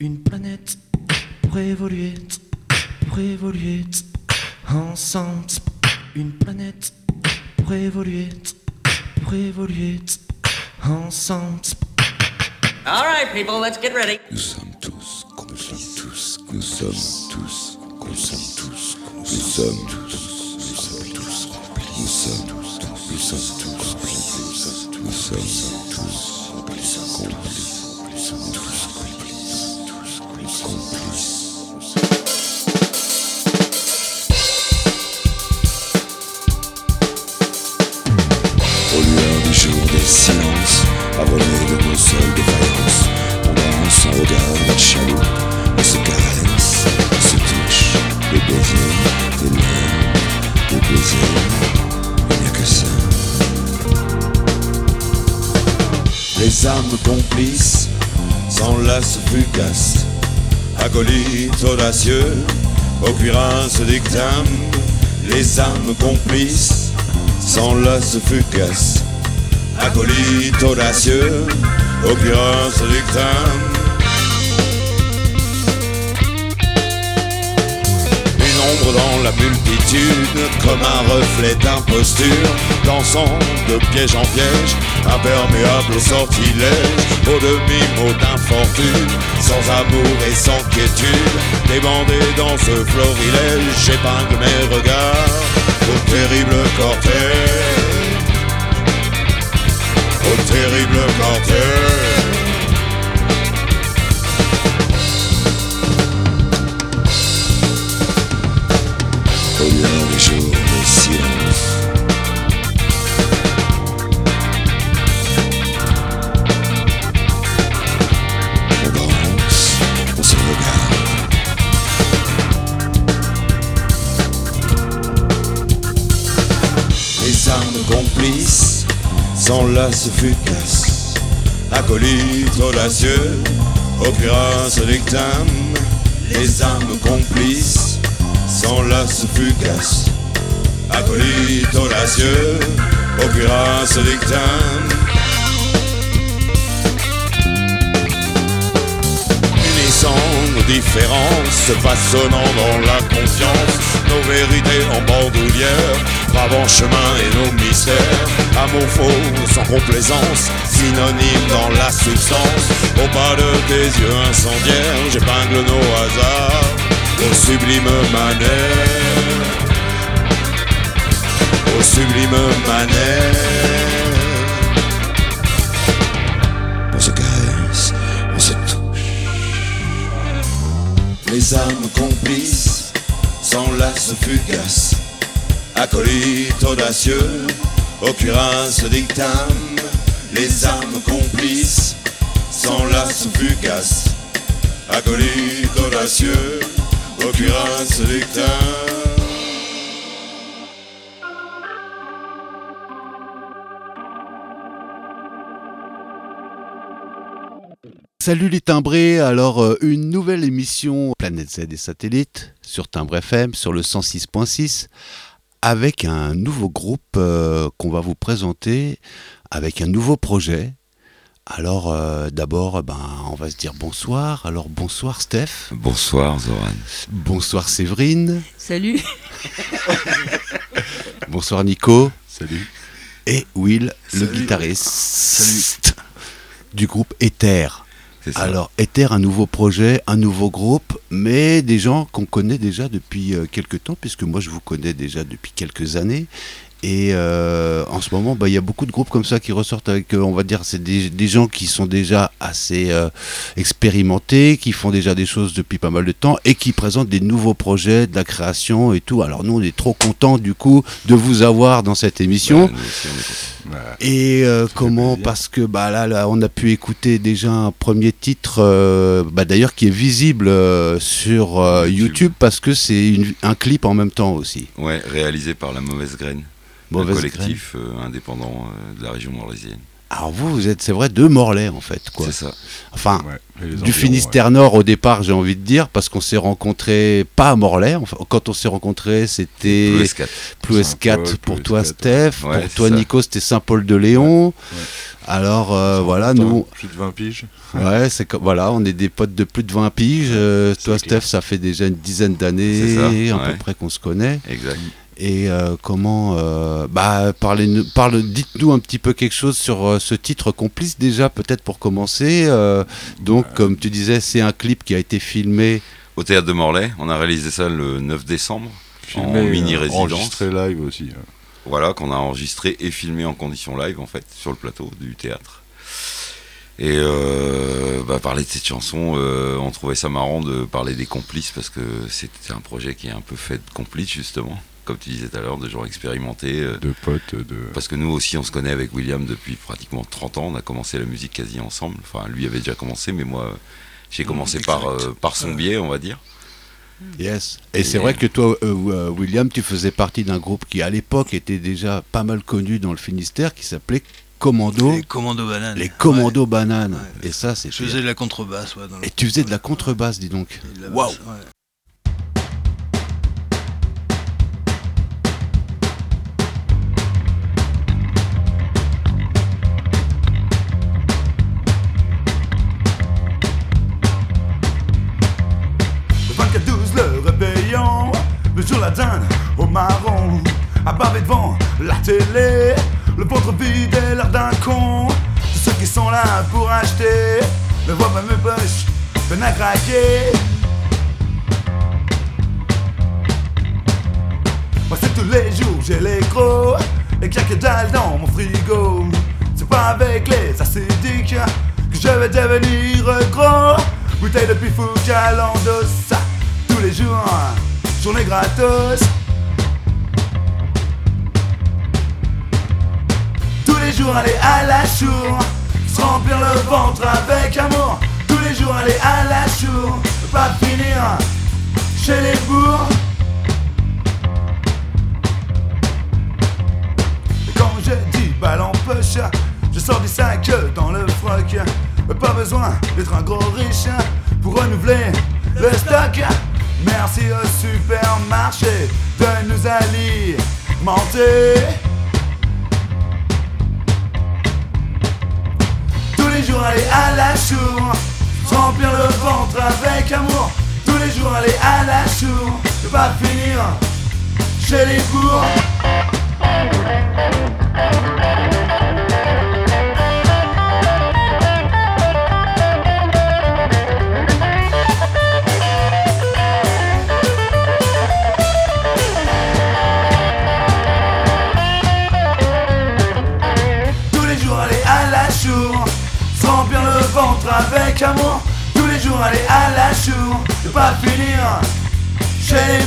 Une planète pour évoluer, pour évoluer ensemble. Une planète pour évoluer, pour évoluer ensemble. All right, people, let's get ready. Nous sommes tous complices. Tous, nous sommes tous, nous sommes tous, nous sommes tous, nous sommes tous. Nous sommes tous, nous sommes tous complices. Nous sommes tous complices. Complices. Nous Les âmes complices s'enlacent fugaces, acolytes audacieux, au cuirain se dictament, les âmes complices s'enlacent fugaces, acolytes audacieux, au cuirain se dictament. Une ombre dans la multitude, comme un reflet d'imposture, dansant de piège en piège, imperméable au sortilège, au demi-mot d'infortune, sans amour et sans quiétude, débandé dans ce florilège, j'épingle mes regards au terrible cortège, au terrible cortège. Armes complices s'enlacent fugaces Acolytes audacieux, au cuirain se dictament Les armes complices s'enlacent fugaces Acolytes audacieux, au cuirain se dictament unissant nos différences, façonnant dans la confiance nos vérités en bandoulière, bravant chemin et nos mystères, amour faux sans complaisance, synonyme dans la substance, au pas de tes yeux incendiaires, j'épingle nos hasards, au sublime manère, au sublime manère. On se caresse, on se touche. Les âmes complices s'enlacent fugaces, acolytes audacieux, au cuirain se dictament. Les âmes complices s'enlacent fugaces, acolytes audacieux, au cuirain se dictament. Salut les timbrés, alors euh, une nouvelle émission Planète Z et Satellites sur Timbre FM sur le 106.6 avec un nouveau groupe euh, qu'on va vous présenter avec un nouveau projet. Alors euh, d'abord, ben, on va se dire bonsoir. Alors bonsoir Steph, Bonsoir Zoran. bonsoir Séverine, Salut. bonsoir Nico Salut. et Will, le Salut. guitariste du groupe Ether. Alors, Ether, un nouveau projet, un nouveau groupe, mais des gens qu'on connaît déjà depuis euh, quelques temps, puisque moi je vous connais déjà depuis quelques années. Et euh, en ce moment, bah, il y a beaucoup de groupes comme ça qui ressortent avec, euh, on va dire, c'est des, des gens qui sont déjà assez euh, expérimentés, qui font déjà des choses depuis pas mal de temps et qui présentent des nouveaux projets, de la création et tout. Alors nous, on est trop contents du coup de vous avoir dans cette émission. Ouais, aussi, est Et comment. Parce que bah là, là, on a pu écouter déjà un premier titre, bah, d'ailleurs qui est visible sur YouTube. YouTube. parce que c'est un clip en même temps aussi. Ouais, réalisé par La Mauvaise Graine, un collectif euh, indépendant euh, de la région morlaisienne. Alors vous, vous êtes, c'est vrai, deux Morlaix en fait, quoi. C'est ça. Enfin, Ouais, du environs, Finistère Nord au départ, j'ai envie de dire, parce qu'on s'est rencontrés pas à Morlaix. Enfin, quand on s'est rencontrés, c'était Plus 4 Ploues Saint-Paul, 4 pour toi, 4, Steph. ouais, pour toi, ça. Nico, c'était Saint-Paul-de-Léon. Alors euh, voilà, nous, Plus de 20 piges. ouais, c'est voilà, on est des potes de plus de 20 piges. Euh, toi, clair. Steph, ça fait déjà une dizaine d'années à ouais. peu près qu'on se connaît. Exact. Et euh, comment euh, bah parlez parle dites-nous un petit peu quelque chose sur euh, ce titre complice déjà peut-être pour commencer. Donc comme tu disais, c'est un clip qui a été filmé. Au théâtre de Morlaix, on a réalisé ça le 9 décembre. Filmé, En mini euh, résidence. enregistré live aussi. hein. Voilà, qu'on a enregistré et filmé en condition live, en fait, sur le plateau du théâtre. Et euh, bah, parler de cette chanson, euh, on trouvait ça marrant de parler des complices parce que c'était un projet qui est un peu fait de complices, justement. Comme tu disais tout à l'heure, de gens expérimentés. euh, De potes, de. parce que nous aussi, on se connaît avec William depuis pratiquement 30 ans. On a commencé la musique quasi ensemble. Enfin, lui avait déjà commencé, mais moi, j'ai commencé par, euh, par son biais, on va dire. Yes. Et Et- c'est vrai que toi, euh, euh, William, tu faisais partie d'un groupe qui à l'époque était déjà pas mal connu dans le Finistère, qui s'appelait Commando. Les commandos bananes. Les Commandos Ouais. Bananes. Ouais. Et ça, c'est. Je faisais de la contrebasse, ouais. Dans le- Et tu faisais de la contrebasse, dis donc. Waouh. basse, Moi c'est tous les jours, j'ai les gros, et qu'il y a que dalle dans mon frigo. C'est pas avec les acidiques que je vais devenir gros. Bouteille de pifou ça, tous les jours, journée gratos. Tous les jours aller à la chour, se remplir le ventre avec amour. Tous les jours aller à la ne pas finir chez les bourgs. Quand je dis balle en poche, je sors du sac dans le froc. Pas besoin d'être un gros riche pour renouveler le stock. Merci au supermarché de nous alimenter. Tous les jours aller à la chour, remplir le ventre avec amour. Tous les jours aller à la chour, ne pas finir chez les bourgs. Tous les jours aller à la chour, se remplir le ventre avec amour. Aller à la chour, ne pas finir chez les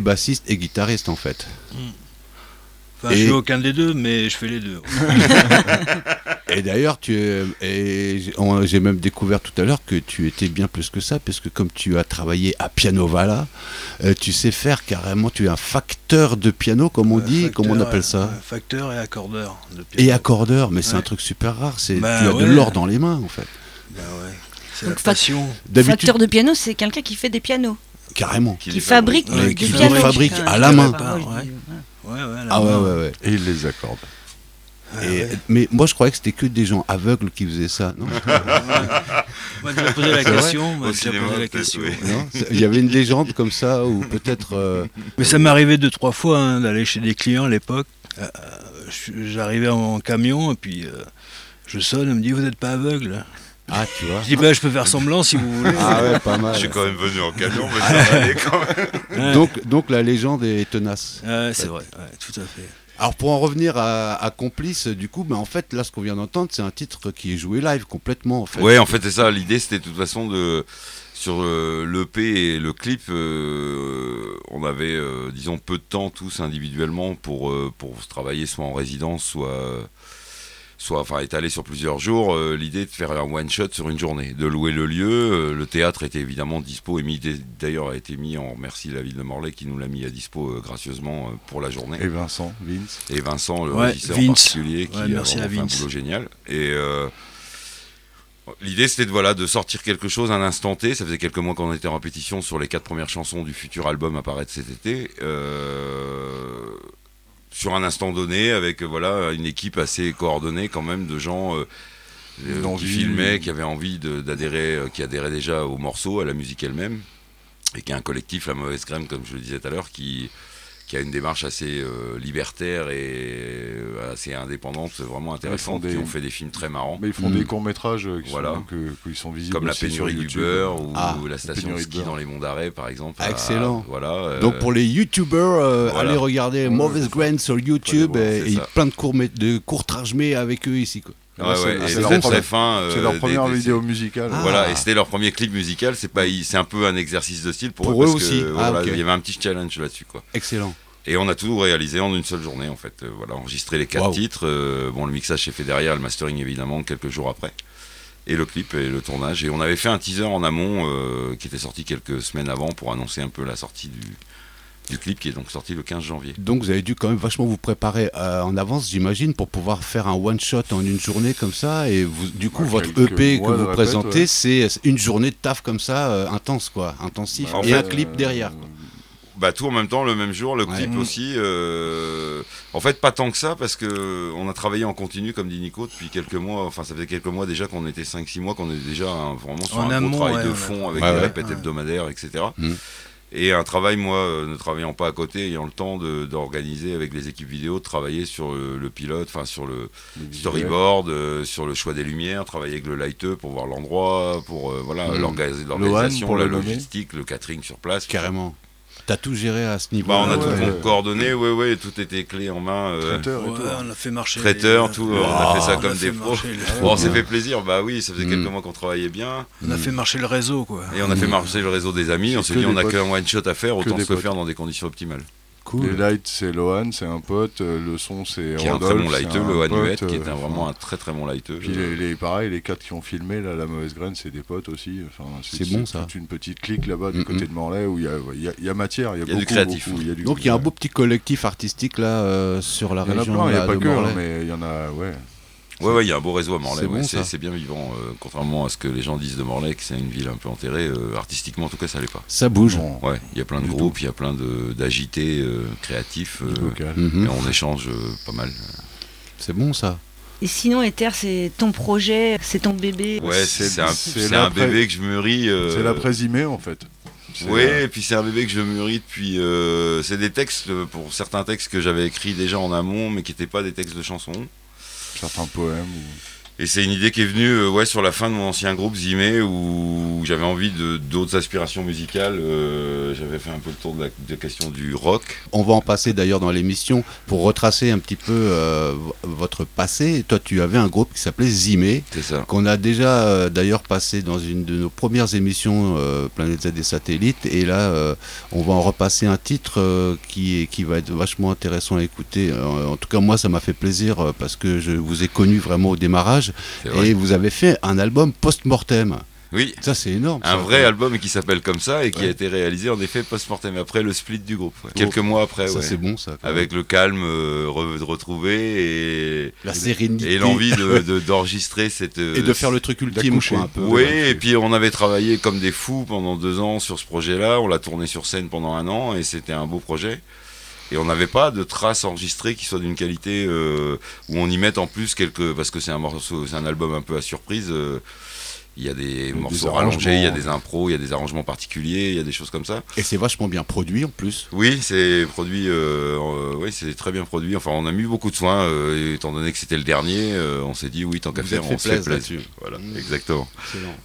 et bassiste et guitariste en fait. Enfin, Et- je fais aucun des deux, mais je fais les deux. Et d'ailleurs, tu es, et j'ai- même découvert tout à l'heure que tu étais bien plus que ça, parce que comme tu as travaillé à Pianovala, euh, tu sais faire carrément, tu es un facteur de piano, comme on Ouais, dit, facteur, comment on appelle ça ouais, Facteur et accordeur. de piano. Et accordeur, mais c'est Ouais. un truc super rare, c'est Bah tu as ouais. de l'or dans les mains en fait. Bah ouais. C'est la passion. Facteur de piano, c'est quelqu'un qui fait des pianos, carrément. qui les fabrique Ouais, du qui fabrique à la main. Ouais. ouais. Ouais, ouais, la Ah ouais, main. ouais, ouais. Et il les accorde. Et- mais moi, je croyais que c'était que des gens aveugles qui faisaient ça. Non, On déjà posé la question. Il y avait une légende comme ça, ou peut-être. euh, Mais ça m'est arrivé deux, trois fois hein, d'aller chez des clients à l'époque. Euh, je- J'arrivais en camion et puis euh, je sonne, on me dit Vous n'êtes pas aveugle? Ah, tu vois. Je dis bah, Je peux faire semblant si vous voulez. Ah ouais, pas mal. Je suis quand même venu en camion, mais ça va aller quand même. Ouais. Donc, donc la légende est tenace. Ouais, c'est vrai, ouais, tout à fait. Alors pour en revenir à, à Complice, du coup, mais en fait, là, ce qu'on vient d'entendre, c'est un titre qui est joué live complètement, en fait. Ouais, en fait, c'est ça. L'idée, c'était de toute façon de. Sur euh, l'EP et le clip, euh, on avait, euh, disons, peu de temps tous individuellement pour, euh, pour se travailler soit en résidence, soit, soit enfin, étalé sur plusieurs jours. Euh, L'idée de faire un one-shot sur une journée, de louer le lieu. Euh, le théâtre était évidemment dispo et mis, d'ailleurs a été mis en merci la ville de Morlaix qui nous l'a mis à dispo euh, gracieusement euh, pour la journée. Et Vincent, Vince. et Vincent, le Ouais, régisseur en particulier, qui Ouais, a merci fait un boulot génial. Et euh, l'idée, c'était de, voilà, de sortir quelque chose à un instant T. Ça faisait quelques mois qu'on était en répétition sur les quatre premières chansons du futur album à paraître cet été. Euh, sur un instant donné, avec euh, voilà, une équipe assez coordonnée quand même de gens euh, euh, qui filmaient, qui avaient envie d'adhérer, euh, qui adhéraient déjà au morceau, à la musique elle-même. Et qui est un collectif, La Mauvaise Graine, comme je le disais tout à l'heure, qui, qui a une démarche assez euh, libertaire et euh, assez indépendante, vraiment intéressante, des- qui ont fait des films très marrants, Mais ils font Mm. des courts-métrages euh, qui, Voilà. sont, que, qui sont visibles. comme La pénurie du beurre ou Ah, La station de ski beurre. dans les monts d'arrêt, par exemple. Ah, excellent. voilà. euh, Donc pour les youtubeurs, euh, voilà. allez regarder Mauvaise Grain sur YouTube voir, et, c'est plein de courts de courts-trages avec eux ici. Quoi. Ouais, c'est- ouais, leur première- euh, C'est leur des- première des- vidéo musicale. Ah. Voilà, et c'était leur premier clip musical. C'est pas, c'est un peu un exercice de style pour, Pour eux, aussi. que, Ah, voilà, il y avait un petit challenge là-dessus, quoi. Excellent. Et on a tout réalisé en une seule journée, en fait. Euh, voilà, enregistré les quatre titres. euh, bon, le mixage s'est fait derrière, le mastering évidemment quelques jours après. Et le clip et le tournage. Et on avait fait un teaser en amont euh, qui était sorti quelques semaines avant pour annoncer un peu la sortie du, du clip qui est donc sorti le 15 janvier. Donc vous avez dû quand même vachement vous préparer euh, en avance, j'imagine, pour pouvoir faire un one shot en une journée comme ça. Et vous, du coup, Ouais, votre EP que mois de vous répète, présentez, ouais. c'est une journée de taf comme ça, euh, intense quoi, intensif, Bah, et fait, un clip euh, derrière. quoi. Bah tout en même temps, le même jour, le Ouais. clip Mm. aussi. euh, En fait, pas tant que ça, parce que on a travaillé en continu, comme dit Nico, depuis quelques mois. Enfin, ça faisait quelques mois déjà qu'on était 5-6 mois, qu'on était déjà hein, vraiment sur En un amont, gros travail ouais, de on a- fond avec Ouais, des ouais. répètes Ouais. hebdomadaires, etc. Et un travail, moi, euh, ne travaillant pas à côté, ayant le temps d'organiser avec les équipes vidéo, de travailler sur le, le pilote, enfin sur le storyboard, euh, sur le choix des lumières, travailler avec le lighteux pour voir l'endroit, pour euh, voilà Mm. l'orga- l'organisation, la le logistique, le catering sur place. Carrément. T'as tout géré à ce niveau. Bah, on a Ouais, tout ouais. coordonné, ouais, ouais, tout était clé en main. euh, Traiteur et Ouais, tout. on a fait marcher. traiteur, les- tout, on a fait ça on comme des pros. marcher les- Bon, on s'est fait plaisir, bah oui, ça faisait Mm. quelques mois qu'on travaillait bien, On a fait marcher le réseau, quoi. et on a fait marcher le réseau des amis, on s'est dit on a qu'un one shot à faire, autant se le faire dans des conditions optimales. Cool. Les lights, c'est Lohan, c'est un pote. euh, Le son, c'est Qui est un très Rodolphe, bon lighteux, Hanuet, pote, qui est euh, un, vraiment un très très bon lighteux. Puis les, les- pareil, les quatre qui ont filmé, là, la mauvaise graine, c'est des potes aussi. Enfin, C'est bon, ça. toute une petite clique là-bas du côté de Morlaix où il y a, il y a- il y a matière, il y a, Il y a du beaucoup, créatif. beaucoup, y a du- Donc il y a un beau petit collectif artistique là euh, sur la Il y en a région plein, il n'y a pas que, hein, mais il y en a, ouais. Ouais, ouais, il y a un beau réseau à Morlaix, C'est ouais, bon, bien vivant, euh, contrairement à ce que les gens disent de Morlaix, que c'est une ville un peu enterrée, euh, artistiquement en tout cas ça l'est pas. Ça bouge. Bon, Ouais, il y a plein de Du groupes, il y a plein d'agités euh, créatifs, et on échange euh, pas mal. C'est bon ça. Et sinon, Ether, c'est ton projet, c'est ton bébé. Ouais, C'est- un, bébé que je mûris. euh, C'est l'après-Zimé, en fait. Oui, et puis c'est un bébé que je mûris depuis. euh, c'est des textes, pour certains textes que j'avais écrits déjà en amont, mais qui n'étaient pas des textes de chansons. Certains poèmes. ou- Et c'est une idée qui est venue euh, ouais, sur la fin de mon ancien groupe Zimé, où j'avais envie de d'autres aspirations musicales. euh, j'avais fait un peu le tour de la de la question du rock. On va en passer d'ailleurs dans l'émission pour retracer un petit peu euh, votre passé. Toi, tu avais un groupe qui s'appelait Zimé, C'est ça. qu'on a déjà d'ailleurs passé dans une de nos premières émissions Planète Z des satellites. Et là, on va en repasser un titre qui, qui va être vachement intéressant à écouter. En tout cas, moi, ça m'a fait plaisir parce que je vous ai connu vraiment au démarrage. Et vous avez fait un album post-mortem. Oui. Ça, c'est énorme. Un ça. vrai album qui s'appelle comme ça et qui Ouais. a été réalisé en effet post-mortem après le split du groupe. ouais. Quelques mois après, Ça, c'est bon, ça. Avec le calme euh, re- de retrouver et, La sérénité. et l'envie de- de- d'enregistrer cette. euh, Et de faire le truc ultime, quoi, un peu. Oui, et puis on avait travaillé comme des fous pendant deux ans sur ce projet-là. On l'a tourné sur scène pendant un an et c'était un beau projet. Et on n'avait pas de traces enregistrées qui soient d'une qualité euh, où on y mette en plus quelques. Parce que c'est un morceau, c'est un album un peu à surprise. euh, il y a des morceaux arrangements. rallongés, il y a des impros, il y a des arrangements particuliers, il y a des choses comme ça. Et c'est vachement bien produit en plus. Oui, c'est produit. euh, euh, oui, c'est très bien produit. Enfin, on a mis beaucoup de soins, euh, étant donné que c'était le dernier. euh, on s'est dit oui, tant qu'à faire, on se fait plaisir. Voilà, Mm. exactement.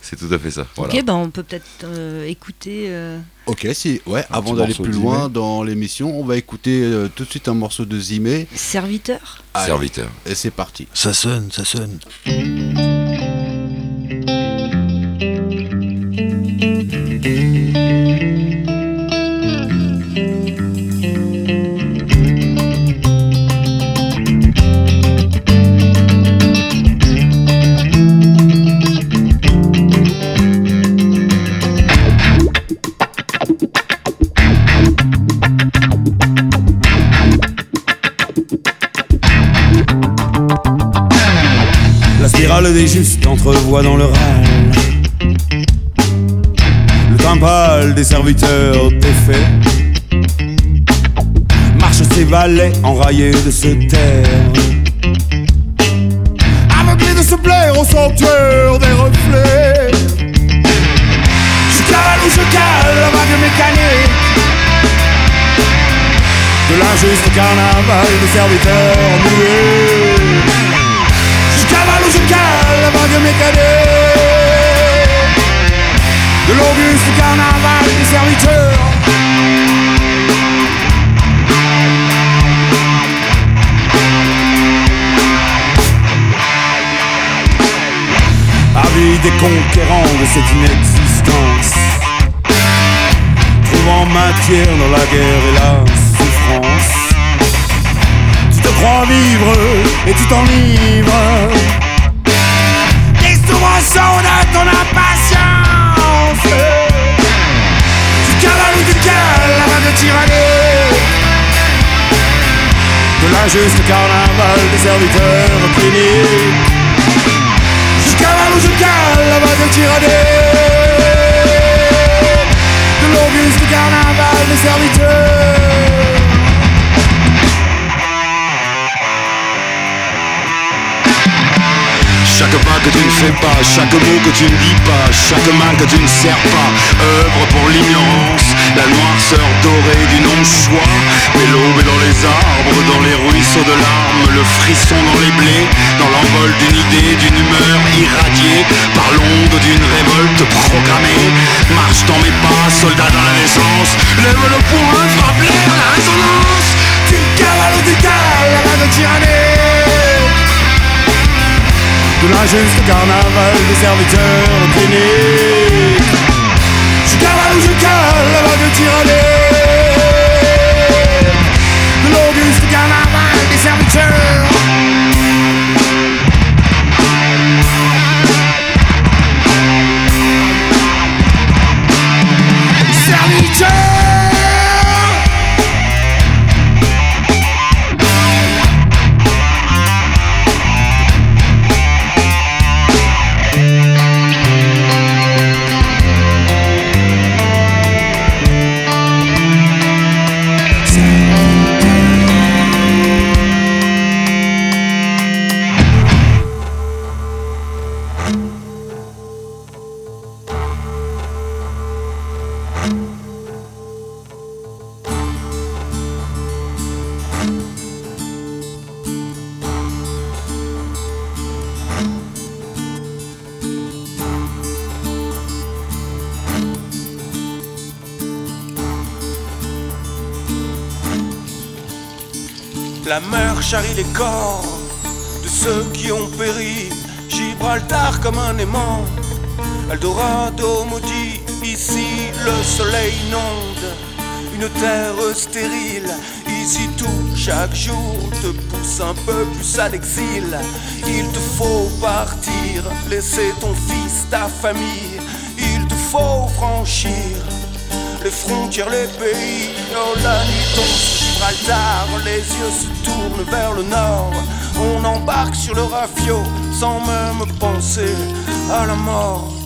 C'est tout à fait ça. Voilà. Ok, ben on peut peut-être euh, écouter. euh, Ok, si, ouais, avant d'aller morceau plus de loin Zimé. dans l'émission, on va écouter euh, tout de suite un morceau de Zimé. Serviteur Allez, Serviteur. Et c'est parti. Ça sonne, ça sonne. Des justes entrevoit dans le râle Le timbal des serviteurs défait Marche ses valets enraillés de se taire. Aveuglés de se plaire au sanctuaire des reflets. Je cale ou je cale la vague mécanique. De l'injuste carnaval des serviteurs muets je cavale ou je cale la vague mécanique. De l'auguste carnaval des serviteurs. Avis des conquérants de cette inexistence Trouvant matière dans la guerre et la souffrance. Tu te crois vivre et tu t'enivres De l'injuste carnaval des serviteurs cliniques ou je cale la vague tyrannée De l'auguste carnaval des serviteurs Chaque pas que tu ne fais pas, chaque mot que tu ne dis pas, chaque main que tu ne serres pas, œuvre pour l'ignorance, la noirceur dorée du non-choix, mais l'aube est dans les arbres, dans les ruisseaux de larmes, le frisson dans les blés, dans l'envol d'une idée, d'une humeur irradiée, par l'onde d'une révolte programmée, marche dans mes pas, soldat dans la naissance, lève le poing, frappe l'air, la résonance, Tu cavales ou tu cales la vague tyrannée De l'injuste carnaval des serviteurs cliniques. Je cavale ou je cale la vague tyrannée De l'auguste carnaval des serviteurs charrie les corps de ceux qui ont péri. Gibraltar comme un aimant. Eldorado maudit, ici le soleil inonde. Une terre stérile, ici tout chaque jour te pousse un peu plus à l'exil. Il te faut partir, laisser ton fils, ta famille. Il te faut franchir les frontières, les pays. Oh la nuit Gibraltar, les yeux se tournent vers le nord. On embarque sur le rafio sans même penser à la mort.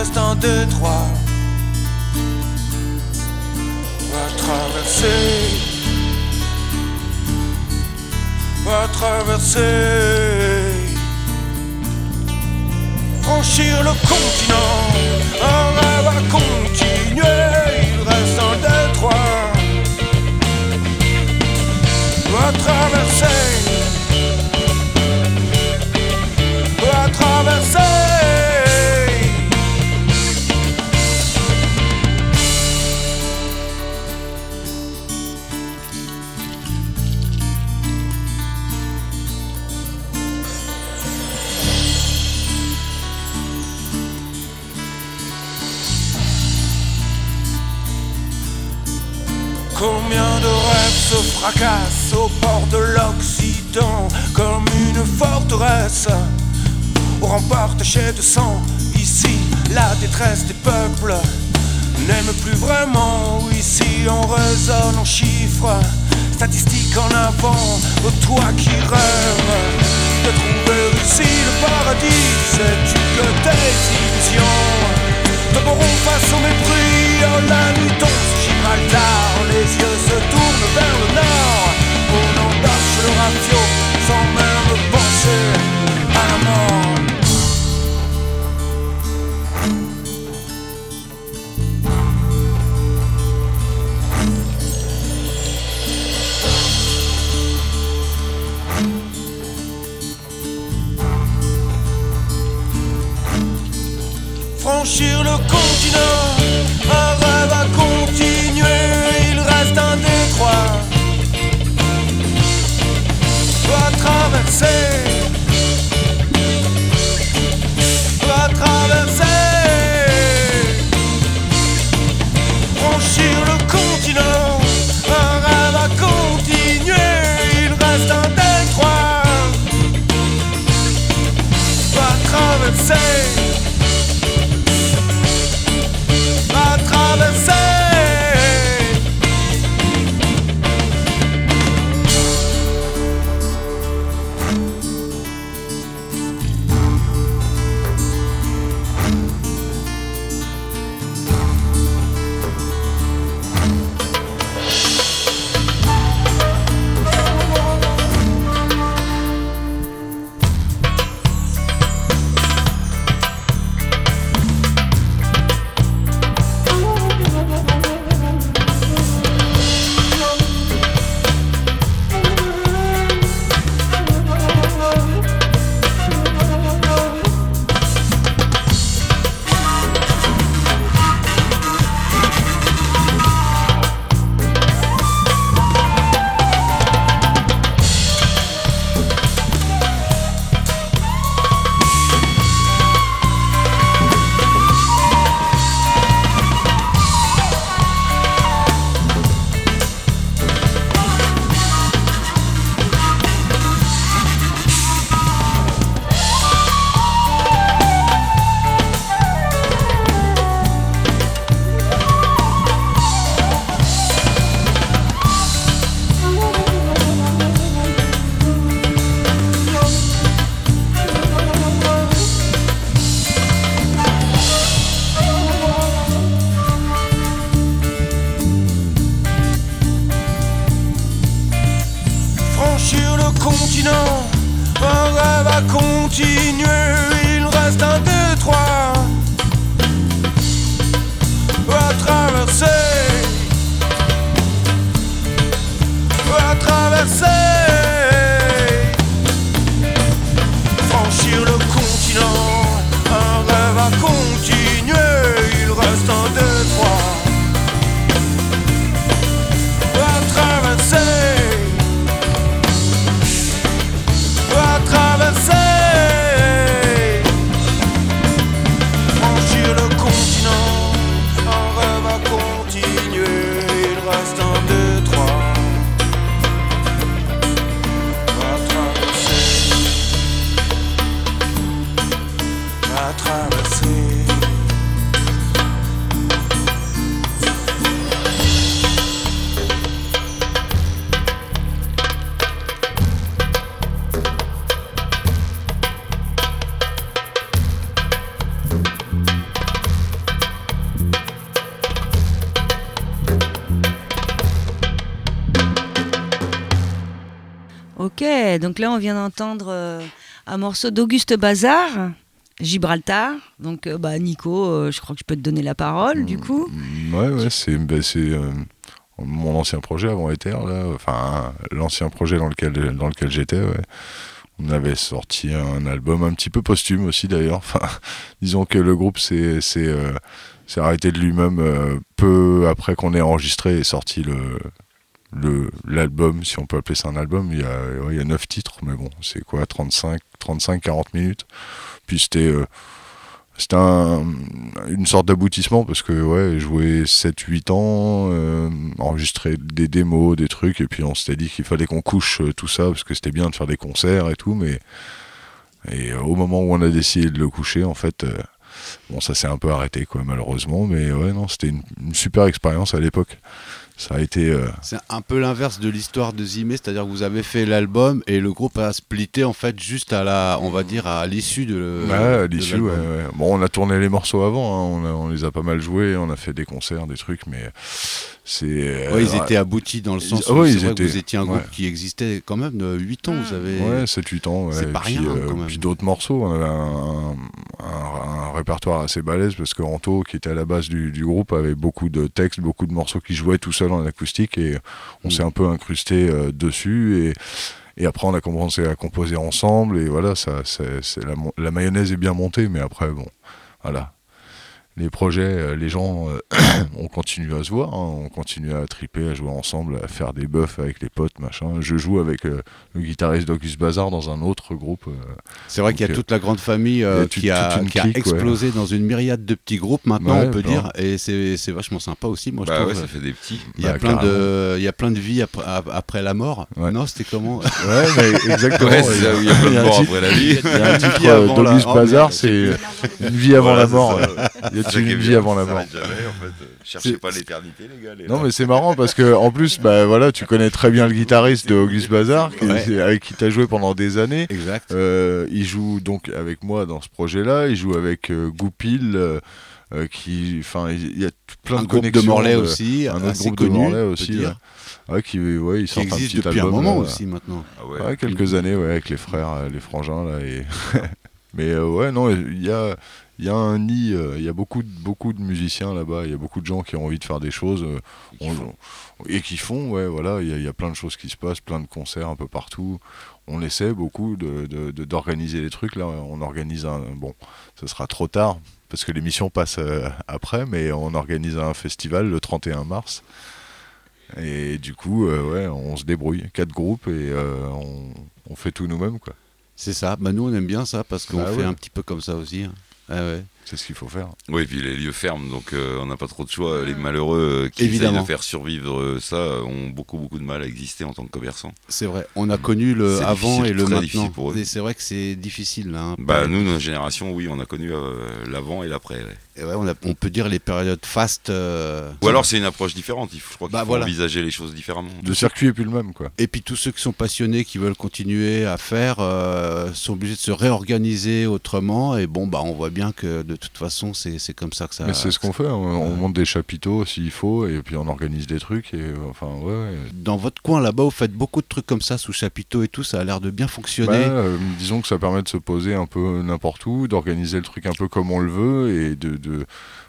Reste un détroit à traverser, à traverser, franchir le continent, un rêve continuer, il reste un détroit à traverser, à traverser. Taché de sang. Ici, la détresse des peuples n'aime plus vraiment. Ici, on raisonne en chiffres, statistiques en avant. Oh, toi qui rêves de trouver ici le paradis, sais-tu que tes illusions tomberont face au mépris? Oh, la nuit tombe Gibraltar, les yeux se tournent vers le nord. On embarque le ratio sans même penser à la mort. Franchir le continent, un rêve à continuer, il reste un détroit à traverser, là on vient d'entendre euh, un morceau d'Auguste Bazar, Gibraltar. Donc euh, bah, Nico, euh, je crois que je peux te donner la parole du coup. Mm, Ouais, ouais, c'est bah, euh, mon ancien projet avant Ether, là, enfin l'ancien projet dans lequel, dans lequel j'étais. ouais. On avait sorti un album un petit peu posthume aussi d'ailleurs. Enfin, disons que le groupe s'est arrêté de lui-même peu après qu'on ait enregistré et sorti le l'album, si on peut appeler ça un album. Il y a, il y a 9 titres, mais bon, c'est quoi, 35, 35, 40 minutes. Puis c'était euh, une sorte d'aboutissement parce que ouais, jouer 7-8 ans, euh, enregistrer des démos, des trucs, et puis on s'était dit qu'il fallait qu'on couche euh, tout ça parce que c'était bien de faire des concerts et tout, mais et euh, au moment où on a décidé de le coucher, en fait, bon, ça s'est un peu arrêté quoi, malheureusement, mais ouais, non, c'était une super expérience à l'époque. Ça a été. euh, C'est un peu l'inverse de l'histoire de Zimé, c'est-à-dire que vous avez fait l'album et le groupe a splitté en fait juste à la, on va dire à l'issue de. Ouais, à l'issue, ouais. Bon, on a tourné les morceaux avant, hein, on, a- on les a pas mal joués, on a fait des concerts, des trucs, mais Ouais, ils euh, étaient aboutis dans le sens ils- où ouais, ils vrai que étaient- vous étiez un groupe ouais. qui existait quand même de 8 ans, vous avez. Ouais, 7-8 ans. C'est pas puis, rien, euh, quand même. Puis d'autres morceaux. On avait un, un- un répertoire assez balèze parce que Anto, qui était à la base du, du groupe, avait beaucoup de textes, beaucoup de morceaux qui jouaient tout seul en acoustique et on Mm. s'est un peu incrusté euh, dessus. Et, et après, on a commencé à composer ensemble et voilà, ça, la, mo- la mayonnaise est bien montée, mais après, bon, voilà. Les projets, euh, les gens, euh, on continue à se voir, hein, on continue à triper, à jouer ensemble, à faire des buffs avec les potes, machin. Je joue avec euh, le guitariste d'Auguste Bazar dans un autre groupe. euh, C'est vrai qu'il y a euh, toute la grande famille euh, a qui, a, ouais. explosé dans une myriade de petits groupes maintenant, Ouais, on peut bah. dire, et c'est c'est vachement sympa aussi, moi je Bah trouve. ouais, ça fait des petits. Il y a Bah, plein de, il y a plein de vies après, ap- après la mort. Ouais. Non, c'était comment Ouais, mais exactement. Il y a plein de morts après la vie. Il y a un titre oh, Bazar, c'est une vie avant la mort. Y est une vie avant la mort s'arrête jamais, en fait. Cherchez pas l'éternité, les gars. les Non là. mais c'est marrant parce que en plus bah voilà tu connais très bien le guitariste de Auguste Bazar qui- Ouais. avec qui t'as joué pendant des années. Exact. Euh, il joue donc avec moi dans ce projet-là. Il joue avec euh, Goupil euh, euh, qui enfin il y a plein un de groupe de connexions. Morlaix de- aussi, un autre groupe connu, de Morlaix aussi. Ouais. Ouais, qui ouais, ils qui sortent un existe petit depuis un moment là. aussi maintenant. Ah ouais. Ouais, quelques années, ouais, avec les frères, euh, les frangins là. Et mais euh, ouais, non, il y a, il y a un nid, euh, il y a beaucoup, de, beaucoup de musiciens là-bas. Il y a beaucoup de gens qui ont envie de faire des choses euh, qui on- font. et qui font. Ouais, voilà, il y, a- il y a plein de choses qui se passent, plein de concerts un peu partout. On essaie beaucoup de de- de- d'organiser les trucs. Là, on organise un. Bon, ce sera trop tard parce que l'émission passe euh, après, mais on organise un festival le 31 mars. Et du coup, euh, ouais, on se débrouille. Quatre groupes et euh, on, on fait tout nous-mêmes, quoi. C'est ça. Bah nous on aime bien ça parce qu'on Bah fait ouais. un petit peu comme ça aussi. hein. Ah ouais. C'est ce qu'il faut faire. Oui, et puis les lieux ferment, donc euh, on n'a pas trop de choix. Les malheureux euh, qui essayent Évidemment. de faire survivre euh, ça ont beaucoup beaucoup de mal à exister en tant que commerçants. C'est vrai. On a connu le avant et le maintenant. difficile pour eux. Et c'est vrai que c'est difficile là. hein. Bah nous, notre génération, oui, on a connu euh, l'avant et l'après. ouais. Ouais, on, a- on peut dire les périodes fast. euh, Ou alors c'est une approche différente. Il faut, je crois qu'il Bah, faut voilà. envisager les choses différemment. Le circuit est plus le même, quoi. Et puis tous ceux qui sont passionnés, qui veulent continuer à faire, euh, sont obligés de se réorganiser autrement. Et bon, bah on voit bien que de toute façon, c'est c'est comme ça que ça. Mais c'est ce qu'on fait. On, on monte des chapiteaux s'il faut, et puis on organise des trucs. Et enfin, ouais. ouais. Dans votre coin là-bas, vous faites beaucoup de trucs comme ça sous chapiteau et tout. Ça a l'air de bien Bah, fonctionner. euh, disons que ça permet de se poser un peu n'importe où, d'organiser le truc un peu comme on le veut, et de, de-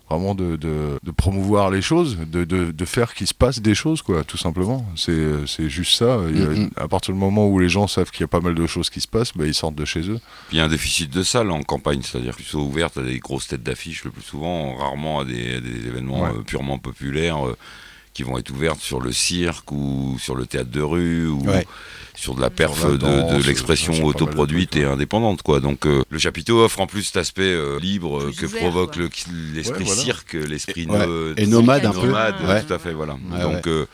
vraiment de, de- de promouvoir les choses, de, de- de faire qu'il se passe des choses, quoi, tout simplement. C'est juste ça. A-. À partir du moment où les gens savent qu'il y a pas mal de choses qui se passent, bah, ils sortent de chez eux. Puis il y a un déficit de salles en campagne, c'est-à-dire plutôt ouverte à des grosses têtes d'affiches le plus souvent, rarement à des, à des événements Ouais. euh, purement populaires euh, qui vont être ouvertes sur le cirque ou sur le théâtre de rue ou Ouais. sur de la perf de, danse, de l'expression autoproduite et indépendante. quoi. Donc euh, le chapiteau offre en plus cet aspect euh, libre Plus que ouvert, provoque le- l'esprit Ouais, voilà. cirque, l'esprit no- Et nomade un peu. nomade, Ouais. tout à fait, voilà. Ouais, Donc, euh,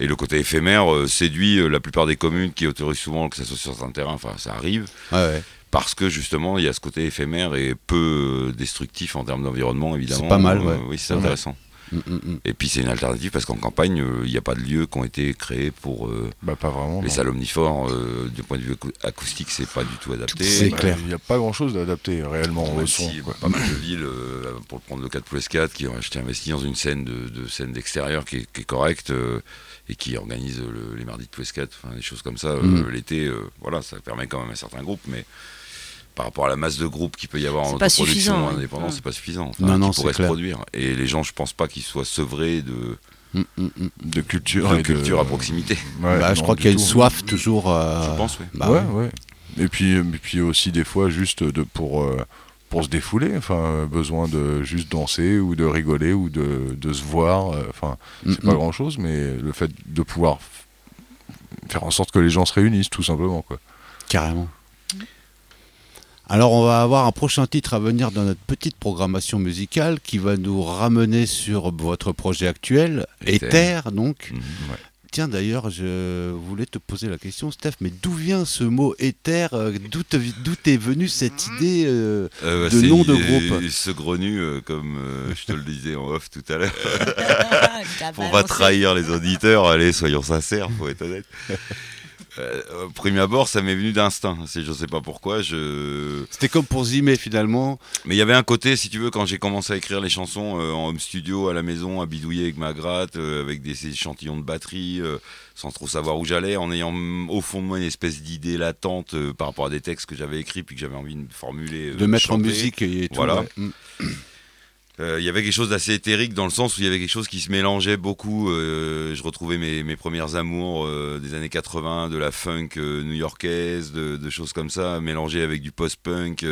et le côté éphémère euh, séduit euh, la plupart des communes qui autorisent souvent que ça soit sur un terrain, enfin ça arrive, Ouais, ouais. parce que justement il y a ce côté éphémère et peu destructif en termes d'environnement évidemment. pas mal, Euh, ouais. oui, c'est C'est intéressant. Mm, mm, mm. Et puis c'est une alternative parce qu'en campagne, euh, il n'y a pas de lieux qui ont été créés pour euh, Bah, pas vraiment. les non. salles omnivores. euh, du point de vue acou- acoustique, c'est pas du tout adapté. C'est Bah, clair. Il n'y a pas grand chose d'adapté réellement au son. si pas mal de villes, euh, pour prendre le cas de plus 4, qui ont acheté investi dans une scène de, de scène d'extérieur qui est, correcte euh, et qui organise le- les mardis de plus 4, enfin des choses comme ça. L'été, euh, voilà, ça permet quand même à certains groupes, mais par rapport à la masse de groupes qu'il peut y avoir en pas production suffisant, ouais. indépendant, Mm. c'est pas suffisant. Enfin, Non, non, pourrait c'est se produire. Et les gens, je pense pas qu'ils soient sevrés de, Mm, mm, mm. De culture. de et culture à proximité. Ouais, Bah, je non, crois qu'il y a une soif toujours. euh, Je pense, oui. bah ouais, ouais. ouais. Et puis, et puis aussi des fois juste de pour euh, pour se défouler, enfin euh, besoin de juste danser ou de rigoler ou de, de se voir. euh, Enfin, c'est Mm, pas grand chose, mais le fait de pouvoir faire en sorte que les gens se réunissent, tout simplement, quoi. Carrément. Alors on va avoir un prochain titre à venir dans notre petite programmation musicale qui va nous ramener sur votre projet actuel, Ether. Donc. Mhm. Tiens d'ailleurs, je voulais te poser la question Steph, mais d'où vient ce mot Ether euh, D'où est venue cette idée euh, Euh, De c'est nom de groupe. saugrenue, euh, comme euh, je te le disais en off tout à l'heure. Pour pas trahir les auditeurs, allez, soyons sincères, faut être honnête. Euh, au premier abord, ça m'est venu d'instinct. Je sais pas pourquoi. Je... C'était comme pour Zimé finalement. Mais il y avait un côté, si tu veux, quand j'ai commencé à écrire les chansons euh, en home studio, à la maison, à bidouiller avec ma gratte, euh, avec des échantillons de batterie, euh, sans trop savoir où j'allais, en ayant mm, au fond de moi une espèce d'idée latente par rapport à des textes que j'avais écrits puis que j'avais envie de formuler. de mettre en musique et tout. Voilà. ouais. Euh, Il y avait quelque chose d'assez éthérique dans le sens où il y avait quelque chose qui se mélangeait beaucoup. euh, je retrouvais mes, mes premières amours euh, des années 80, de la funk new-yorkaise, de, de choses comme ça, mélangées avec du post-punk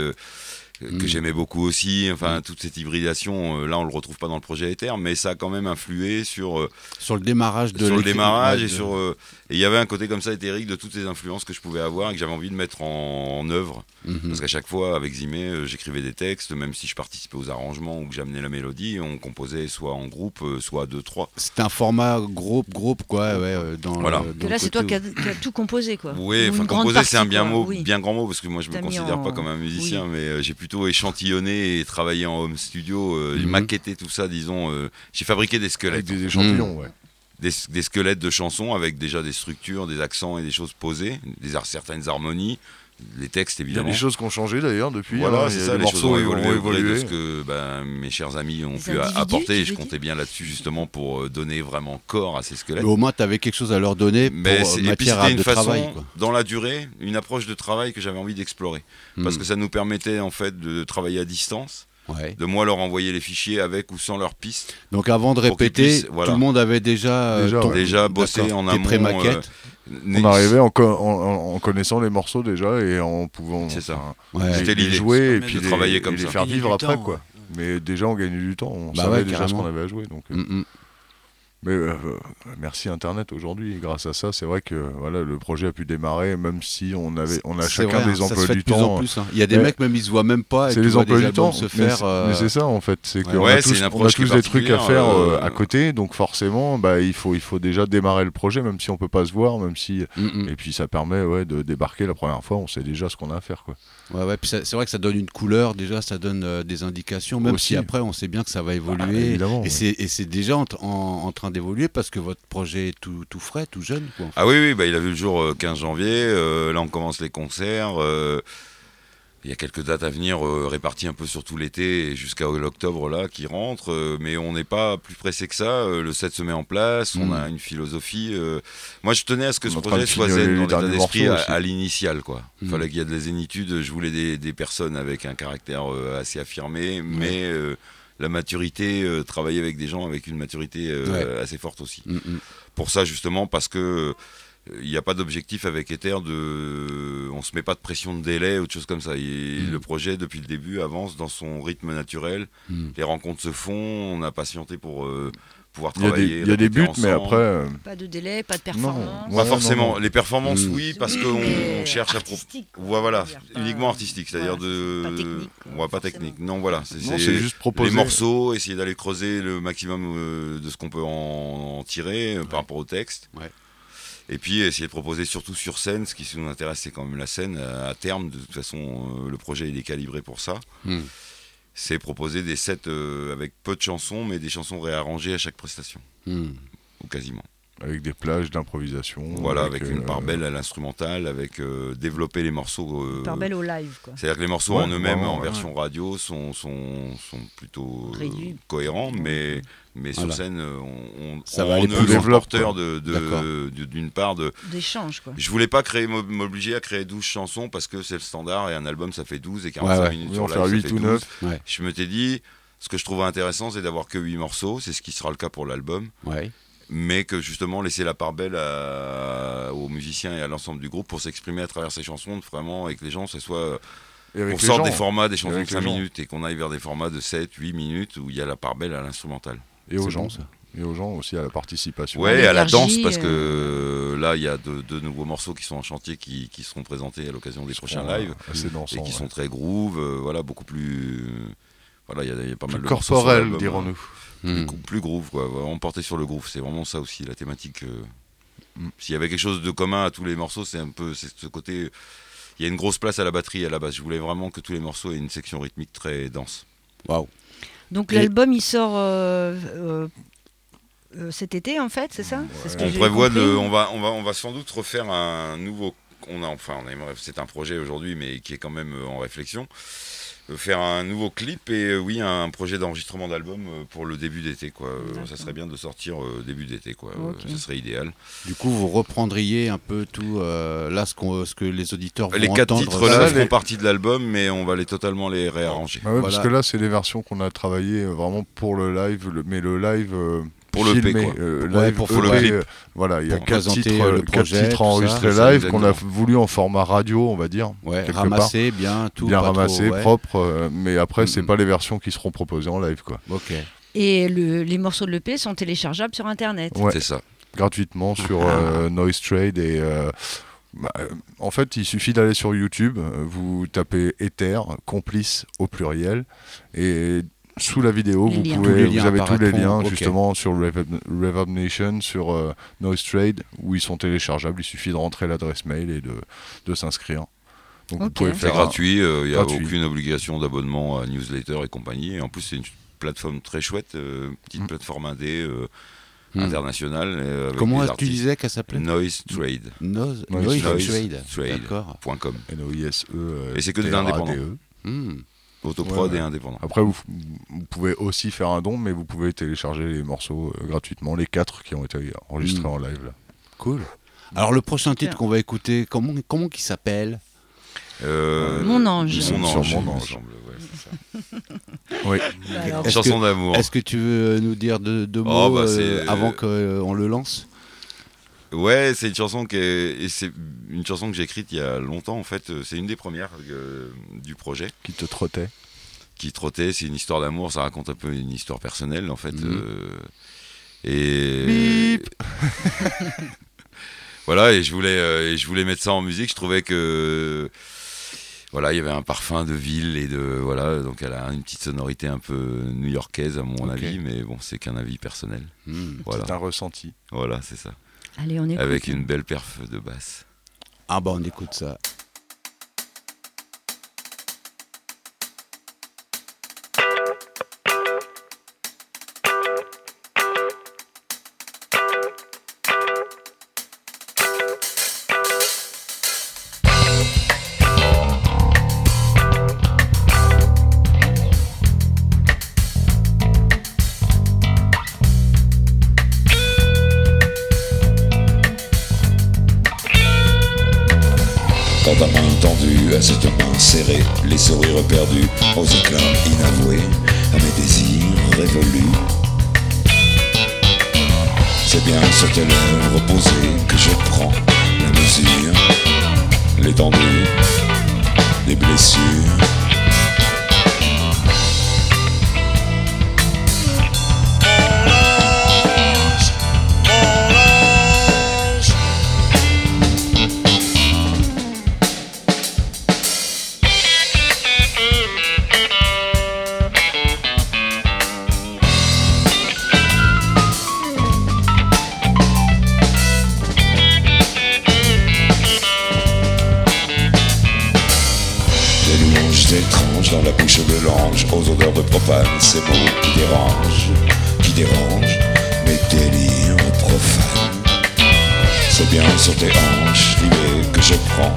que Mm. j'aimais beaucoup aussi. Enfin, toute cette hybridation, euh, là, on le retrouve pas dans le projet Ether, mais ça a quand même influé sur, euh, Sur le démarrage de sur le démarrage et de- sur. euh, et il y avait un côté comme ça éthérique de toutes les influences que je pouvais avoir et que j'avais envie de mettre en, en œuvre. Mhm. Parce qu'à chaque fois, avec Zimé, j'écrivais des textes, même si je participais aux arrangements ou que j'amenais la mélodie, on composait soit en groupe, soit deux, trois. C'était un format groupe, groupe quoi. Ouais, dans Voilà. le- dans là, c'est toi qui as, tout composé, quoi. Oui, Ou enfin composer c'est un bien quoi, mot, oui. bien grand mot parce que moi je me considère en- pas comme un musicien, oui. mais j'ai plutôt échantillonné et travaillé en home studio, euh, Mhm. maquetté tout ça, disons. euh, j'ai fabriqué des Avec squelettes, des échantillons, ouais. des, des squelettes de chansons avec déjà des structures, des accents et des choses posées, des certaines harmonies, les textes Il y a évidemment. des choses qui ont changé d'ailleurs depuis. Voilà, hein, c'est ça, les choses morceaux ont ont évolué, de ce que ben, mes chers amis ont pu apporter. Et je comptais bien là-dessus justement pour euh, donner vraiment corps à ces squelettes. Mais au moins, tu avais quelque chose à leur donner pour Mais euh, c'est- et puis matière à une de façon, travail. Quoi. dans la durée, une approche de travail que j'avais envie d'explorer. Parce Mm. que ça nous permettait en fait de travailler à distance, Ouais. de moi leur envoyer les fichiers avec ou sans leurs pistes. Donc avant de répéter, puissent- voilà. tout le monde avait déjà, euh, Déjà, ton-. Déjà bossé en Des amont. pré-maquettes. euh, On arrivait en, co- en- en- en connaissant les morceaux déjà et en pouvant ça. enfin, Ouais. les- C'était les l'idée. jouer et puis permet de les, travailler et comme les ça. faire vivre après temps, quoi. Mais déjà on gagnait du temps, on Bah savait ouais, déjà ce qu'on avait à jouer. Donc, euh, Mm, mm. Mais euh, euh, merci Internet aujourd'hui, grâce à ça, c'est vrai que voilà le projet a pu démarrer, même si on avait on a chacun vrai, des hein, ça se emplois fait du de plus en temps. plus, hein. Il y a des Mais- mecs même ils se voient même pas. C'est les emplois des du temps, se mais faire. c'est- euh, mais c'est ça en fait, c'est qu'on Ouais, a c'est tous, une on a tous des trucs à faire euh, euh, à côté, donc forcément, bah, il faut il faut déjà démarrer le projet, même si on peut pas se voir, même si mm, mm. et puis ça permet ouais de débarquer la première fois, on sait déjà ce qu'on a à faire quoi. Ouais, ouais, puis ça- c'est vrai que ça donne une couleur, déjà, ça donne euh, des indications, même Aussi. si après on sait bien que ça va Bah, évoluer. évidemment, et ouais. c'est déjà en, tr- en- en train d'évoluer parce que votre projet est tout, tout frais, tout jeune. Quoi. Ah oui, oui bah, il a vu le jour euh, 15 janvier. euh, là, on commence les concerts. Il y a quelques dates à venir euh, réparties un peu sur tout l'été et jusqu'à l'octobre là qui rentrent. euh, mais on n'est pas plus pressé que ça. euh, le set se met en place. On Mm. a une philosophie. moi, je tenais à ce que ce projet soit zen dans l'état d'esprit à, l'initial. quoi. Il Mm. fallait qu'il y ait de la zénitude. Je voulais des, des personnes avec un caractère assez affirmé, mais la maturité, travailler avec des gens avec une maturité assez forte aussi Mm, mm. pour ça justement parce que il n'y a pas d'objectif avec Ether de on se met pas de pression de délai ou de choses comme ça Et Mm. le projet depuis le début avance dans son rythme naturel Mm. les rencontres se font on a patienté pour euh, pouvoir Il y a travailler des, il y a des buts, mais après euh, Pas de délai, pas de non, performance. ouais, pas forcément non. les performances Mm. oui parce qu'on cherche à pro- voilà pas- uniquement artistique c'est-à-dire voilà, de pas technique, quoi, ouais, pas technique non voilà c'est juste proposer. les morceaux, essayer d'aller creuser le maximum euh, de ce qu'on peut en, en tirer par rapport au texte. Ouais. Et puis essayer de proposer surtout sur scène, ce qui nous intéresse c'est quand même la scène. À, à terme, de toute façon, euh, le projet il est calibré pour ça. Mm. c'est proposer des sets euh, avec peu de chansons, mais des chansons réarrangées à chaque prestation, Hmm. ou quasiment. Avec des plages d'improvisation. Voilà, avec, une euh, part belle à l'instrumental, avec euh, développer les morceaux. euh, Par belle au live, quoi. C'est-à-dire que les morceaux Ouais, en eux-mêmes, en ouais. version radio, sont, sont, sont plutôt euh, cohérents, mais, mais sur scène, on, on, Ça on va aller plus de, de- de- d'une part de. D'échange, quoi. Je voulais pas créer m'obliger à créer 12 chansons parce que c'est le standard et un album ça fait 12 et 45 Ouais, ouais. minutes Oui, sur en live, faire ça 8 fait ou 12. 9. Ouais. Je me t'ai dit, ce que je trouve intéressant, c'est d'avoir que 8 morceaux, c'est ce qui sera le cas pour l'album, Ouais. Mais que justement laisser la part belle à- aux musiciens et à l'ensemble du groupe pour s'exprimer à travers ces chansons, vraiment, et que les gens, ce soit. Sorte gens. des formats, des chansons de avec 5 les gens. minutes, et qu'on aille vers des formats de 7, 8 minutes où il y a la part belle à l'instrumental. Et aux gens. bon, ça. Et aux gens aussi à la participation. Ouais, et à la danse, parce que euh, euh, là, il y a deux, nouveaux morceaux qui sont en chantier qui, qui seront présentés à l'occasion des prochains Bon, lives. Assez et dansant. qui ouais. sont très groove, euh, voilà, beaucoup plus. Voilà, il y, y a pas mal de corporel, dirons-nous. Plus, Hmm. plus groove, quoi. Porté sur le groove, c'est vraiment ça aussi, la thématique. euh. Mm. S'il y avait quelque chose de commun à tous les morceaux, c'est un peu ce côté. Il y a une grosse place à la batterie à la base. Je voulais vraiment que tous les morceaux aient une section rythmique très dense. Waouh. Donc Et- l'album, il sort euh, euh, euh, cet été, en fait, c'est ça? C'est ce que On prévoit compris de, on va, on va, on va sans doute refaire un nouveau. On a, enfin, c'est un projet aujourd'hui, mais qui est quand même en réflexion. Euh, Faire un nouveau clip et euh, oui, un projet d'enregistrement d'album euh, pour le début d'été, quoi. Ça serait bien de sortir euh, début d'été, quoi. Euh, Ok. Ça serait idéal. Du coup, vous reprendriez un peu tout euh, là ce, qu'on- ce que les auditeurs vont Les quatre entendre. titres là les- feront partie de l'album, mais on va les totalement les réarranger. Bah ouais, Voilà. Parce que là, c'est des versions qu'on a travaillées vraiment pour le live, le- mais le live. euh, Pour le P, quoi. euh, Ouais, live pour- pour le clip. euh, voilà, il y a quatre titres, euh, le euh, quatre enregistrés C'est ça, live qu'on a voulu en format radio, on va dire. Ouais, quelque ramasser bien tout. bien pas trop, ramassé, ouais. propre, euh, mais après, c'est Mhm. pas les versions qui seront proposées en live, quoi. Ok. Et le- les morceaux de l'EP sont téléchargeables sur Internet. Ouais. C'est ça. gratuitement sur Ah. euh, Noise Trade et euh, bah, euh, en fait il suffit d'aller sur YouTube, euh, vous tapez Ether, complice au pluriel et sous la vidéo Les vous liens. pouvez avez tous les liens justement sur Reverb, Nation, sur euh, Noise Trade où ils sont téléchargeables, il suffit de rentrer l'adresse mail et de, de s'inscrire. Donc vous pouvez faire gratuit, euh, il n'y a gratuit. aucune obligation d'abonnement à newsletter et compagnie. Et en plus, c'est une plateforme très chouette, euh, petite Mm. plateforme indé euh, Hmm. internationale. euh, avec Comment tu artistes. disais qu'elle s'appelait Noise Trade. Noise, Noise Noise Trade. Trade. D'accord. point com. N-O-I-S-E, euh, Et c'est que des T-R-A-D-E. indépendants. Hmm. Autoprod Ouais, et indépendant. Après, vous, vous pouvez aussi faire un don, mais vous pouvez télécharger les morceaux euh, gratuitement, les quatre qui ont été enregistrés Mm. en live. Là. Cool. Alors le prochain titre qu'on va écouter, comment comment qui s'appelle? Euh, Mon ange. Mon Sur ange, Mon il me Ange. ouais, ça. Oui. Chanson d'amour. Est-ce que tu veux nous dire deux, deux Oh, mots bah, euh, avant qu'on le lance? Ouais, c'est une chanson et c'est une chanson que j'ai écrite il y a longtemps en fait. C'est une des premières euh, du projet Qui te trottait. qui trottait. C'est une histoire d'amour. Ça raconte un peu une histoire personnelle en fait. Mhm. euh, et voilà. Et je voulais, euh, et je voulais mettre ça en musique. Je trouvais que voilà, il y avait un parfum de ville et de voilà. Donc elle a une petite sonorité un peu new-yorkaise à mon avis, mais bon, c'est qu'un avis personnel. Hmm. Voilà, C'est un ressenti. voilà, c'est ça. Allez, on écoute. Avec une belle perf de basse. Ah bah on écoute ça. Main serrée, les sourires perdus aux éclats inavoués, à mes désirs révolus. C'est bien sur tes lèvres que je prends la mesure, l'étendue des blessures. Qui dérangent, qui dérangent mes délires profanes. C'est bien sur tes hanches, filet que je prends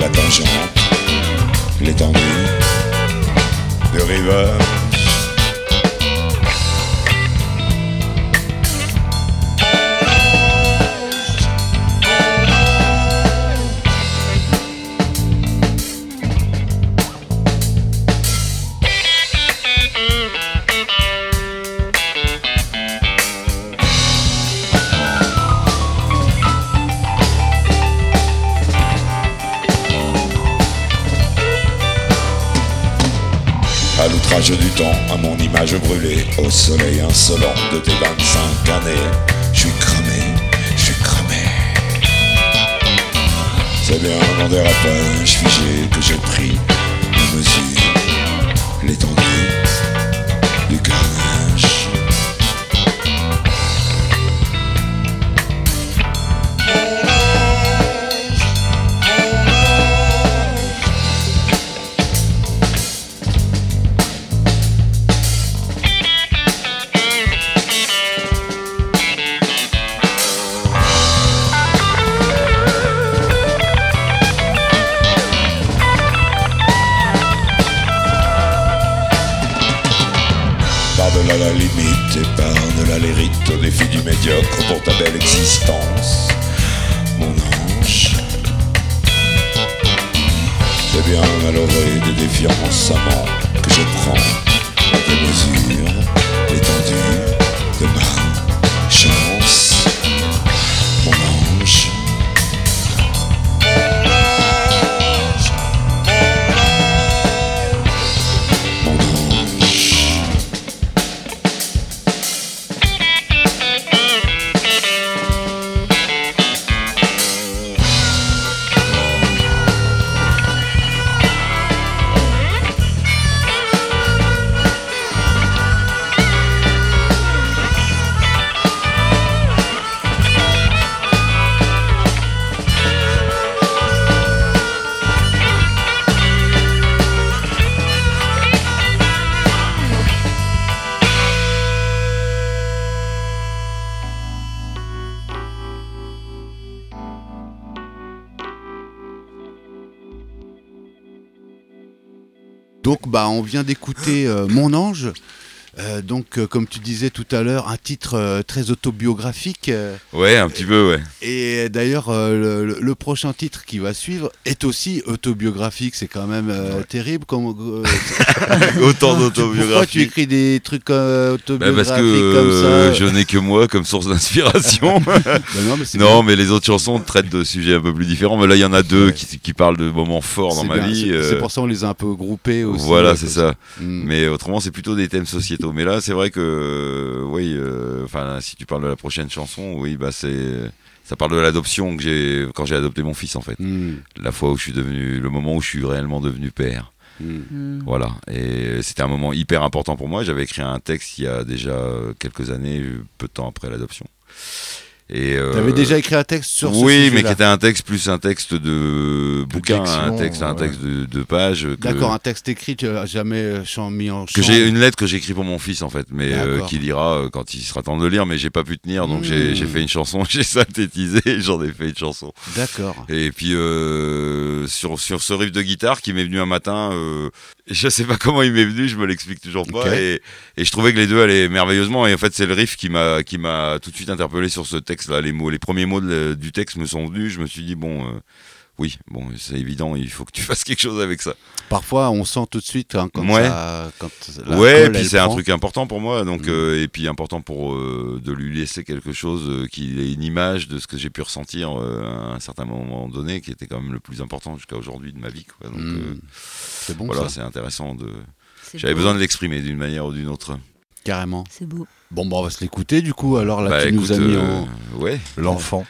la tangente, l'étendue, le rivage. L'outrage du temps, à mon image brûlée, au soleil insolent de tes 25 années, je suis cramé, je suis cramé. C'est bien dans des rapages figés que on vient d'écouter euh, Mon ange. Euh, donc euh, comme tu disais tout à l'heure, un titre euh, très autobiographique. Ouais, un petit peu, ouais. et d'ailleurs le, le prochain titre qui va suivre est aussi autobiographique. C'est quand même terrible. Comme, Autant Pourquoi tu écris des trucs Bah, autobiographiques parce que comme ça je n'ai que moi comme source d'inspiration. Bah non, mais non, les autres chansons traitent de sujets un peu plus différents. Mais là, il y en a deux Ouais. qui, qui parlent de moments forts dans ma bien, vie. c'est- pour ça on les a un peu groupés aussi. Voilà, c'est ça. Mm. Mais autrement, c'est plutôt des thèmes sociétaux. Mais là, c'est vrai que, oui, euh, enfin, si tu parles de la prochaine chanson, oui, bah c'est, ça parle de l'adoption que j'ai quand j'ai adopté mon fils en fait. Mm. La fois où je suis devenu, le moment où je suis réellement devenu père. Mm. Mm. Voilà. Et c'était un moment hyper important pour moi. J'avais écrit un texte il y a déjà quelques années, peu de temps après l'adoption. Et euh, T'avais déjà écrit un texte sur ce oui, mais qui était un texte plus un texte de bouquin, un texte, un ouais. texte de, de page. que- D'accord, un texte écrit, tu as jamais euh, mis en que chant. j'ai une lettre que j'ai écrite pour mon fils en fait, mais euh, qu'il lira euh, quand il sera temps de lire, mais j'ai pas pu tenir, donc Mmh. j'ai j'ai fait une chanson, j'ai synthétisé, j'en ai fait une chanson. D'accord. Et puis euh, sur sur ce riff de guitare qui m'est venu un matin, euh, je sais pas comment il m'est venu, je me l'explique toujours pas, et, et je trouvais que les deux allaient merveilleusement, et en fait c'est le riff qui m'a qui m'a tout de suite interpellé sur ce texte-là, les mots, les premiers mots de- du texte me sont venus, je me suis dit bon. euh, oui, bon, c'est évident, il faut que tu fasses quelque chose avec ça. Parfois, on sent tout de suite hein, quand Ouais. ça. Quand la ouais, colle, puis c'est un truc important pour moi, donc Mm. euh, et puis important pour euh, de lui laisser quelque chose euh, qui ait une image de ce que j'ai pu ressentir euh, à un certain moment donné, qui était quand même le plus important jusqu'à aujourd'hui de ma vie. Quoi. Donc Mm. euh, C'est bon, voilà, ça, c'est intéressant de. C'est J'avais beau. besoin de l'exprimer d'une manière ou d'une autre. carrément. C'est beau. Bon, bah, on va se l'écouter du coup. Alors là, Bah, tu écoute, nous as mis euh, en. ouais. L'enfant.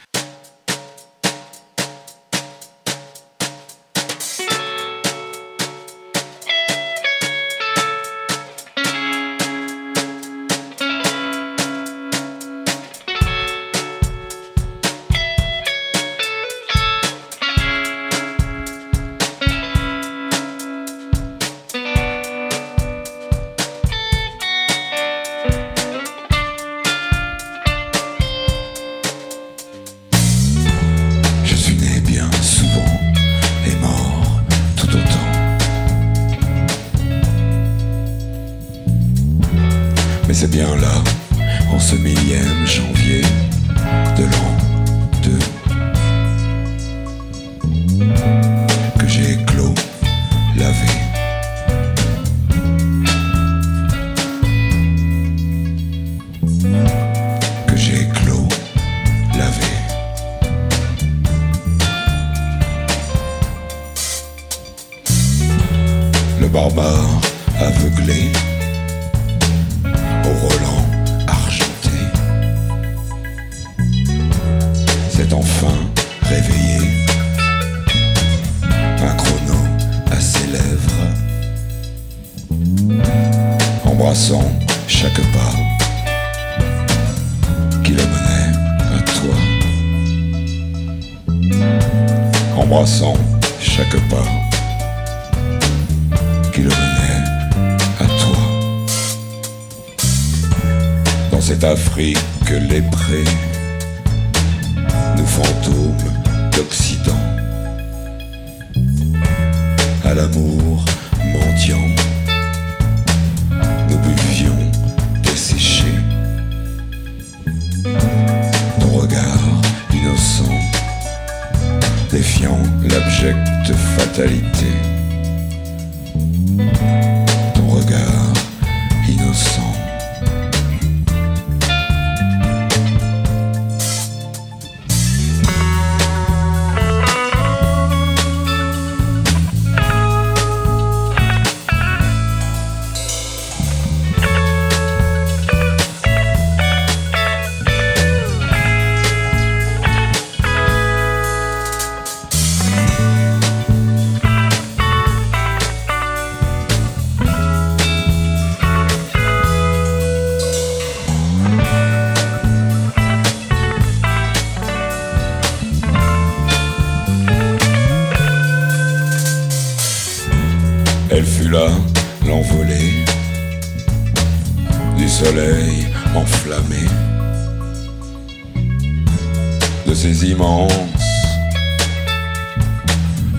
Immenses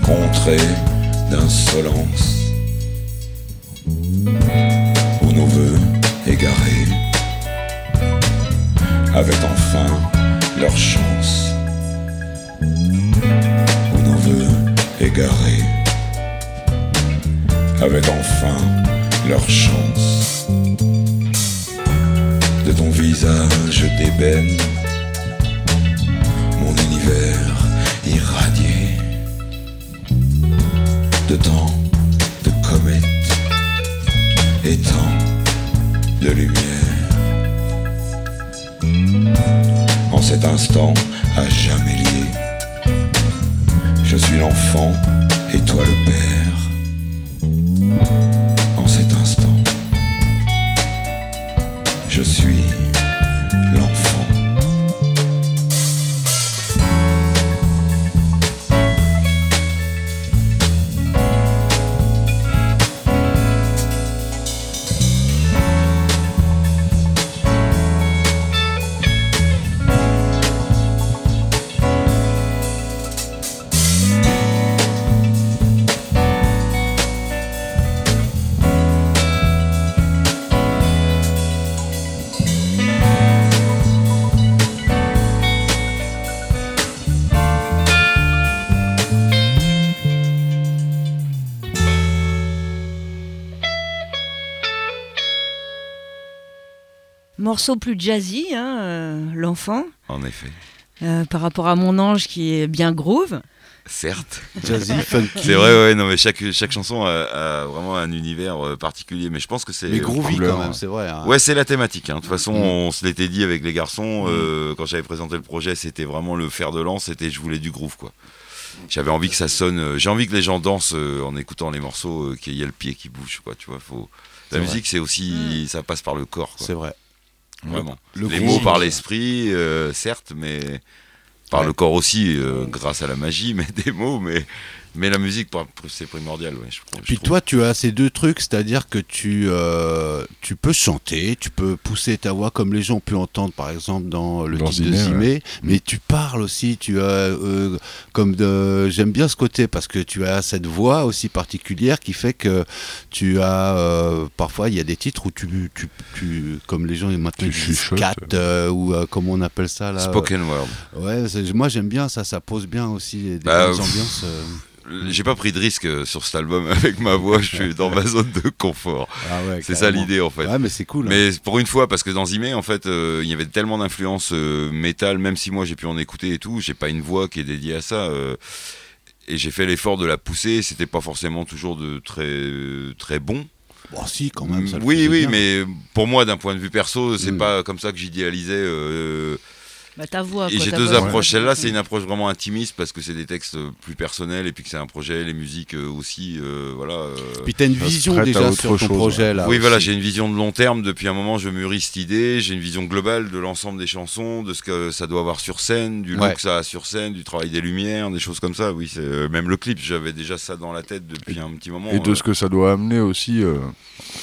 contrées d'insolence, Morceau plus jazzy, hein, euh, l'enfant, En effet. euh, par rapport à mon ange qui est bien groove. Certes. Jazzy, funky. C'est vrai, ouais, non, mais chaque, chaque chanson a, a vraiment un univers euh, particulier. Mais je pense que c'est. Mais groovy quand même, hein. c'est vrai. hein. Ouais, c'est la thématique. hein. De toute façon, Mm. on se l'était dit avec les garçons euh, quand j'avais présenté le projet, c'était vraiment le fer de lance. C'était je voulais du groove, quoi. J'avais envie que ça sonne. J'ai envie que les gens dansent en écoutant les morceaux, qu'il y ait le pied qui bouge, quoi. Tu vois, faut. La musique, c'est aussi, ça passe par le corps, quoi. C'est vrai. Vraiment. Le les mots par l'esprit, euh, certes, mais par le corps aussi, euh, grâce à la magie, mais des mots, mais Mais la musique, c'est primordial, ouais. Je, je Puis trouve. toi, tu as ces deux trucs, c'est-à-dire que tu, euh, tu peux chanter, tu peux pousser ta voix comme les gens ont pu entendre, par exemple, dans le Dans titre de Zimé, ouais. mais tu parles aussi, tu as, euh, comme de, j'aime bien ce côté parce que tu as cette voix aussi particulière qui fait que tu as, euh, parfois, il y a des titres où tu, tu, tu comme les gens maintenant Tu chuchotes. euh, ou euh, comment on appelle ça là Spoken word. Ouais, moi j'aime bien ça, ça pose bien aussi des Bah, ambiances. J'ai pas pris de risque euh, sur cet album avec ma voix, je suis dans ma zone de confort. Ah ouais, C'est ça l'idée en fait. Ouais, mais c'est cool. hein. Mais pour une fois, parce que dans Zimé, en fait, euh, il y avait tellement d'influence euh, métal, même si moi j'ai pu en écouter et tout, j'ai pas une voix qui est dédiée à ça. euh, et j'ai fait l'effort de la pousser. C'était pas forcément toujours de très très bon. Bon, si, quand même. ça oui, oui, bien. mais pour moi, d'un point de vue perso, c'est Mm. pas comme ça que j'idéalisais. Bah, ta voix. et j'ai deux voix, approches. Celle-là, c'est une approche vraiment intimiste parce que c'est des textes euh, plus personnels et puis que c'est un projet, les musiques euh, aussi, euh, voilà. euh, Puis t'as une Ça vision déjà sur ton chose, projet là. oui, aussi. voilà, j'ai une vision de long terme. Depuis un moment, je mûris cette idée. J'ai une vision globale de l'ensemble des chansons, de ce que ça doit avoir sur scène, du look Ouais. que ça a sur scène, du travail des lumières, des choses comme ça. Oui, c'est euh, même le clip, j'avais déjà ça dans la tête depuis un petit moment. Et de euh. ce que ça doit amener aussi euh,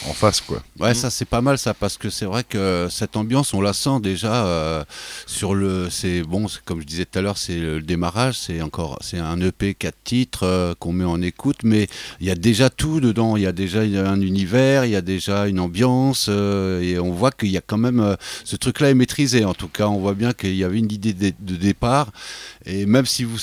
en face, quoi. Ouais, ça c'est pas mal ça parce que c'est vrai que cette ambiance on la sent déjà euh, sur le c'est bon comme je disais tout à l'heure c'est le démarrage c'est encore c'est un EP 4 titres euh, qu'on met en écoute mais il y a déjà tout dedans. Il y a déjà un univers il y a déjà une ambiance euh, et on voit qu'il y a quand même euh, ce truc là est maîtrisé. En tout cas on voit bien qu'il y avait une idée de départ et même si vous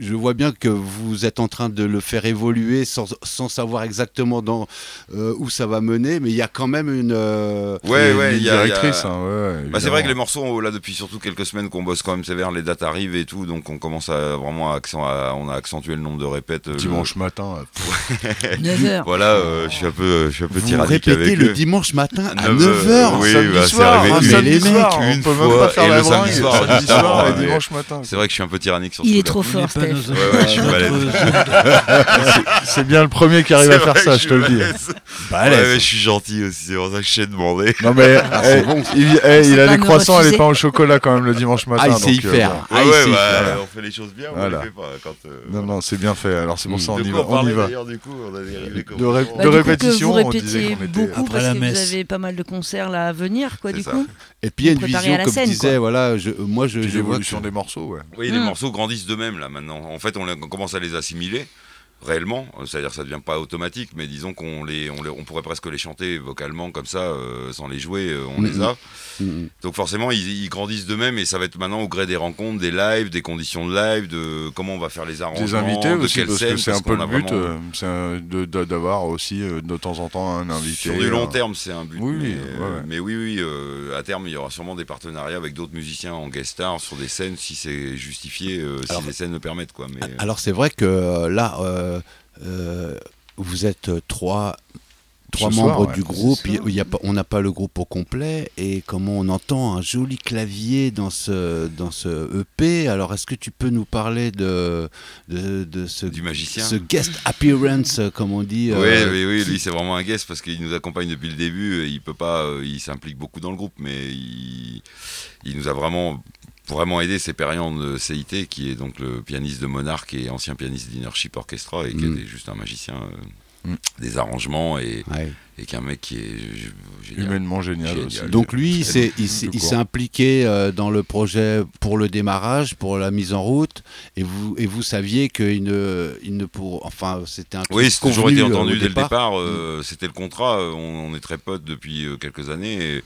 je vois bien que vous êtes en train de le faire évoluer sans, sans savoir exactement dans, euh, où ça va mener, mais il y a quand même une. euh, Ouais, Une ouais, y a- directrice, hein, ouais, Bah, c'est vrai que les morceaux, là, depuis surtout quelques semaines qu'on bosse quand même sévère, les dates arrivent et tout, donc on commence à vraiment à, accent- à- on a accentué le nombre de répètes. euh, le- Dimanche matin, euh, 9h. Voilà, euh, je suis un peu, euh, je suis un peu Vous avec le eux. dimanche matin à 9 9h. heures, oui, samedi bah, soir, arrivé hein, une- samedi les soir, mecs, on une peut même fois, pas faire et la le samedi soir, dimanche matin. C'est vrai que je suis un peu tyrannique sur Il ce est trop fort, Steph. Ouais, ouais, je suis. C'est bien le premier qui arrive à faire ça, je te le dis. Ouais, je suis gentil aussi, c'est pour ça que je t'ai demandé. Non mais eh, il, eh, il a les croissants et les refuser. pain au chocolat quand même le dimanche matin. Ah, il sait y euh, faire. Ah, il ouais, bah, on fait les choses bien, on les fait pas quand. euh, Non, non, c'est bien fait. Alors c'est pour ça on y va. on On y va. d'ailleurs du coup On De ré-. Bah, de répétition, vous on disait qu'on était- beaucoup Après parce la que messe. vous avez pas mal de concerts là à venir, quoi, du ça. coup. Et puis il y a une vision, comme scène, quoi. voilà, je, moi je, je vois que- des morceaux, ouais. Oui, les Mm. morceaux grandissent d'eux-mêmes là maintenant. En fait, on, on commence à les assimiler réellement, c'est-à-dire que ça devient pas automatique, mais disons qu'on les, on les- on pourrait presque les chanter vocalement comme ça, euh, sans les jouer, euh, on Mhm. les a. Mhm. Donc forcément, ils, ils grandissent d'eux-mêmes et ça va être maintenant au gré des rencontres, des lives, des conditions de live, de comment on va faire les arrangements, Des invités de aussi, quelle parce scène, que c'est un peu le but, vraiment- euh, de- de- d'avoir aussi de temps en temps un invité. Sur du long terme, c'est un but. oui, mais, oui, ouais, mais oui, oui, à terme, il y aura sûrement des partenariats avec d'autres musiciens en guest star sur des scènes si c'est justifié, Alors- si les scènes le permettent. Quoi. Mais, Alors c'est vrai que là, euh, vous êtes euh, trois, trois Ce membres soir, ouais. du groupe. Il y a on n'a pas le groupe au complet. Et comment on entend un joli clavier dans ce, dans ce EP. Alors est-ce que tu peux nous parler de, de, de ce, du magicien. ce guest appearance, euh, comme on dit Oui, euh, oui, oui, qui- lui c'est vraiment un guest parce qu'il nous accompagne depuis le début. et Il peut pas, euh, il s'implique beaucoup dans le groupe, mais il, il nous a vraiment, vraiment aidé. C'est Perian de CIT qui est donc le pianiste de Monarch et ancien pianiste d'Innership Orchestra et qui Mm. était juste un magicien euh, Mm. des arrangements et, Ouais. et qui est un mec qui est génial. Humainement génial Génial. aussi. Donc lui, il s'est il impliqué euh, dans le projet pour le démarrage, pour la mise en route, et vous et vous saviez qu'il ne il ne pour enfin c'était un Oui, c'est toujours été euh, entendu dès le départ. euh, C'était le contrat. On, on est très potes depuis euh, quelques années. Et,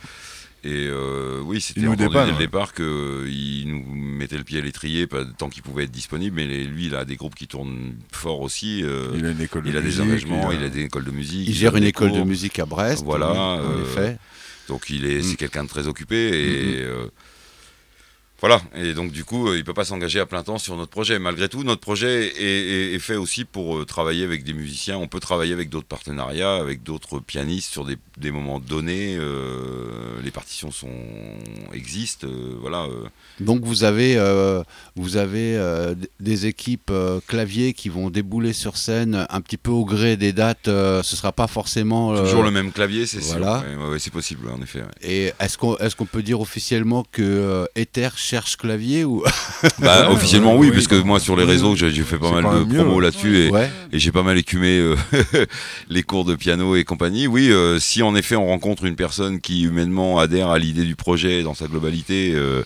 et, euh, oui, c'était dès le ouais. départ qu'il nous mettait le pied à l'étrier tant qu'il pouvait être disponible. Mais lui, il a des groupes qui tournent fort aussi. euh, Il a une école de il a des engagements, il il a- des écoles de musique. Il gère une école de musique à Brest. Voilà, oui, en euh, effet. Donc il est, Mm. c'est quelqu'un de très occupé et euh, voilà. Et donc du coup, il peut pas s'engager à plein temps sur notre projet. Malgré tout, notre projet est, est- est fait aussi pour euh, travailler avec des musiciens. On peut travailler avec d'autres partenariats, avec d'autres pianistes sur des, des moments donnés. euh, les partitions sont existent. euh, voilà. Donc vous avez vous avez des équipes claviers qui vont débouler sur scène un petit peu au gré des dates. ce sera pas forcément Toujours le même clavier, c'est voilà. sûr. Ouais, ouais, ouais, c'est possible, en effet. Et est-ce qu'on qu'on peut dire officiellement que Ether cherche clavier ou Bah, officiellement oui, oui, parce que moi sur les réseaux j'ai fait pas mal de mieux, promos ouais. là-dessus et, Ouais. et j'ai pas mal écumé euh, les cours de piano et compagnie. Oui, euh, si en effet on rencontre une personne qui humainement adhère à l'idée du projet dans sa globalité, euh,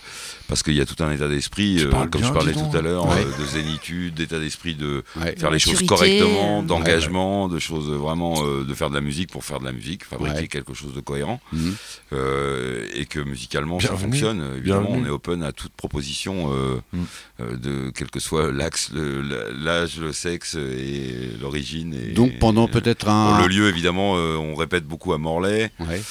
parce qu'il y a tout un état d'esprit, euh, comme bien, je parlais tout à l'heure, Ouais. euh, de zénitude, d'état d'esprit de Ouais. faire les choses correctement, d'engagement, de choses vraiment euh, de faire de la musique pour faire de la musique, fabriquer Ouais. quelque chose de cohérent, Mhm. euh, et que musicalement ça fonctionne. Évidemment, on est open à toute proposition, euh, Mm. euh, de quel que soit l'axe, l'âge, le sexe et l'origine. Et, Donc pendant peut-être Bon, un. le lieu, évidemment, euh, on répète beaucoup à Morlaix. Ouais.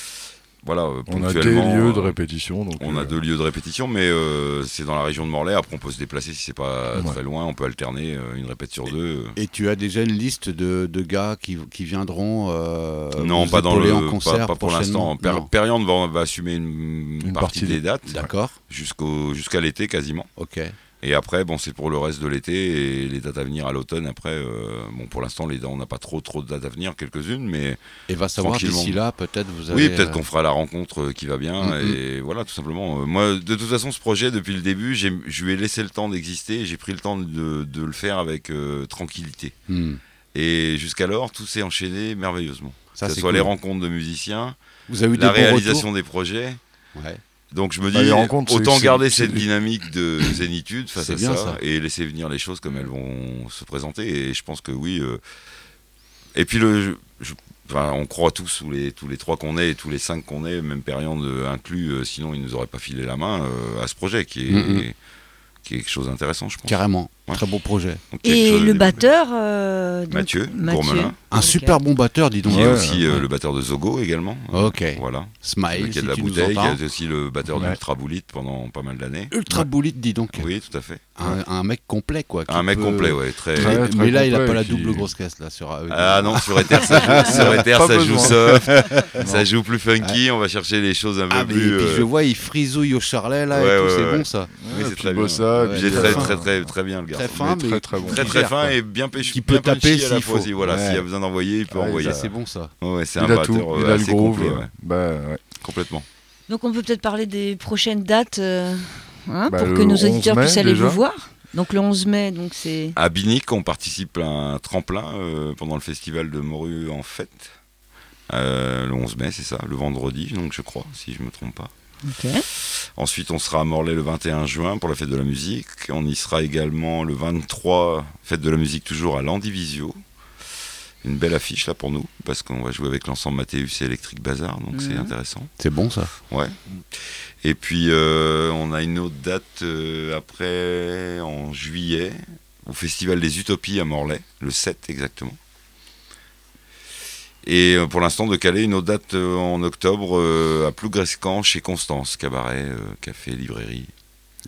Voilà, euh, On a des lieux de euh, répétition. Donc, on a euh, deux lieux de répétition, mais euh, c'est dans la région de Morlaix. Après, on peut se déplacer si c'est pas Ouais. très loin. On peut alterner euh, une répète sur deux. Et tu as déjà une liste de, de gars qui, qui viendront euh, non, pas dans le, en pas- concert pas, pour prochainement l'instant. Periande va, va assumer une, Une partie, partie des des- dates D'accord. jusqu'au jusqu'à l'été quasiment. Ok. Et après, bon, c'est pour le reste de l'été et les dates à venir à l'automne. Après, euh, bon, pour l'instant, les on n'a pas trop trop de dates à venir, quelques-unes, mais Et va savoir d'ici là, peut-être vous avez. oui, peut-être euh, qu'on fera la rencontre euh, qui va bien. Mm, mm. Et voilà, tout simplement. Moi, de toute façon, ce projet, depuis le début, j'ai- je lui ai laissé le temps d'exister. et J'ai pris le temps de, de le faire avec euh, tranquillité. hmm. Et jusqu'alors, tout s'est enchaîné merveilleusement. Ça, que ce soit cool. les rencontres de musiciens, Vous avez eu la des réalisation des projets. Ouais. Donc je me Bah, dis, autant garder cette dynamique de zénitude face à ça, ça. et laisser venir les choses comme elles vont se présenter. Et je pense que oui. euh, Et puis le, je- je- enfin, on croit tous, tous les, tous les trois qu'on est et tous les cinq qu'on est, même période euh, inclus, euh, sinon ils nous auraient pas filé la main euh, à ce projet qui est, Mm, mm. qui est quelque chose d'intéressant, je pense. Carrément. Ouais. Très beau projet. Donc, Et le batteur euh, donc, Mathieu, Gourmelin. Un super bon batteur, dis donc. Qui est Ouais, aussi euh, ouais. le batteur de Zogo également. Ok. Voilà. Smile, qui si a de la bouteille, qui est aussi le batteur Ouais. d'Ultra Bullet pendant pas mal d'années. Ultra boulite, dis donc. Oui, tout à fait. Un, un mec complet, quoi. qui Un mec peut- complet, ouais, très. Mais, Très, très mais là, il a complet, pas la qui- double grosse caisse, là. Sur, avec- Ah non, sur Ether, ça joue, sur Ether, Pas ça joue soft, ça joue plus funky, on va chercher les choses un peu Ah, mais plus. et puis euh, je vois, il frisouille au charlet, là, et tout, c'est bon, ça. oui, c'est très bien. euh, très, très, très bien le Très fin, mais mais très, très bon. Très, qui très gère, fin quoi. et bien pêché. Qui peut taper punchy à la s'il fois faut. aussi. Voilà, Ouais. s'il y a besoin d'envoyer, il peut Ouais, envoyer. C'est bon, ça. Ouais, c'est un batteur tout, il a le groove. complet. Bah. Complètement. Donc on peut peut-être parler des prochaines dates euh, hein, Bah, pour que nos 11 auditeurs mai, puissent aller déjà. vous voir. Donc le 11 mai, donc c'est À Binic, on participe à un tremplin euh, pendant le festival de Morue en fête. Euh, le 11 mai, c'est ça, le vendredi, donc je crois, si je me trompe pas. Ok. Ensuite, on sera à Morlaix le 21 juin pour la fête de la musique. On y sera également le 23, fête de la musique toujours à l'Andivisio. Une belle affiche là pour nous, parce qu'on va jouer avec l'ensemble Mathéus et Electric Bazar, donc c'est Mhm. intéressant. C'est bon, ça. Ouais. Et puis, euh, on a une autre date euh, après, en juillet, au Festival des Utopies à Morlaix, le 7 exactement. Et euh, pour l'instant, de caler une autre date euh, en octobre euh, à Plougrescan chez Constance, cabaret, café, librairie.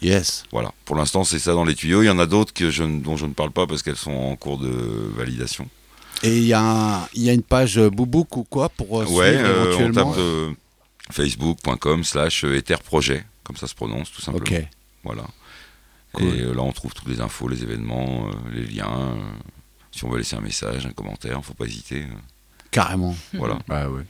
Yes. Voilà. Pour l'instant, c'est ça dans les tuyaux. Il y en a d'autres que je, ne- dont je ne parle pas parce qu'elles sont en cours de validation. Et il y, a un- il y a une page Boubouk ou quoi pour Ouais, suivre euh, on éventuellement tape euh, facebook.com slash etherprojet, comme ça se prononce tout simplement. Ok. Voilà. Cool. Et là, on trouve toutes les infos, les événements, les liens. si on veut laisser un message, un commentaire, faut pas hésiter. Carrément. Voilà. Bah ouais.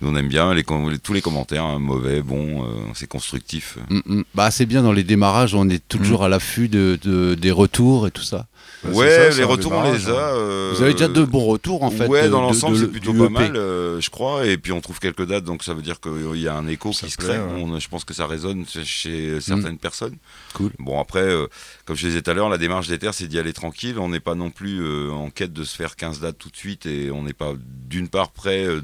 Nous, on aime bien les, com- les- tous les commentaires, hein, mauvais, bons, euh, c'est constructif. Mm, mm. Bah, c'est bien dans les démarrages, on est toujours à l'affût de, de- des retours et tout ça. Bah, ouais, ça, les retours, on les a. hein. euh, Vous avez déjà de bons retours en fait. Ouais, de- dans de- l'ensemble, de- c'est plutôt du pas mal, euh, je crois. Et puis on trouve quelques dates, donc ça veut dire qu'il y a un écho Ça qui se crée. ouais. On- je pense que ça résonne chez- certaines personnes. Cool. Bon, après, euh, comme je disais tout à l'heure, la démarche des terres, c'est d'y aller tranquille. On n'est pas non plus euh, en quête de se faire 15 dates tout de suite et on n'est pas d'une part prêt, euh,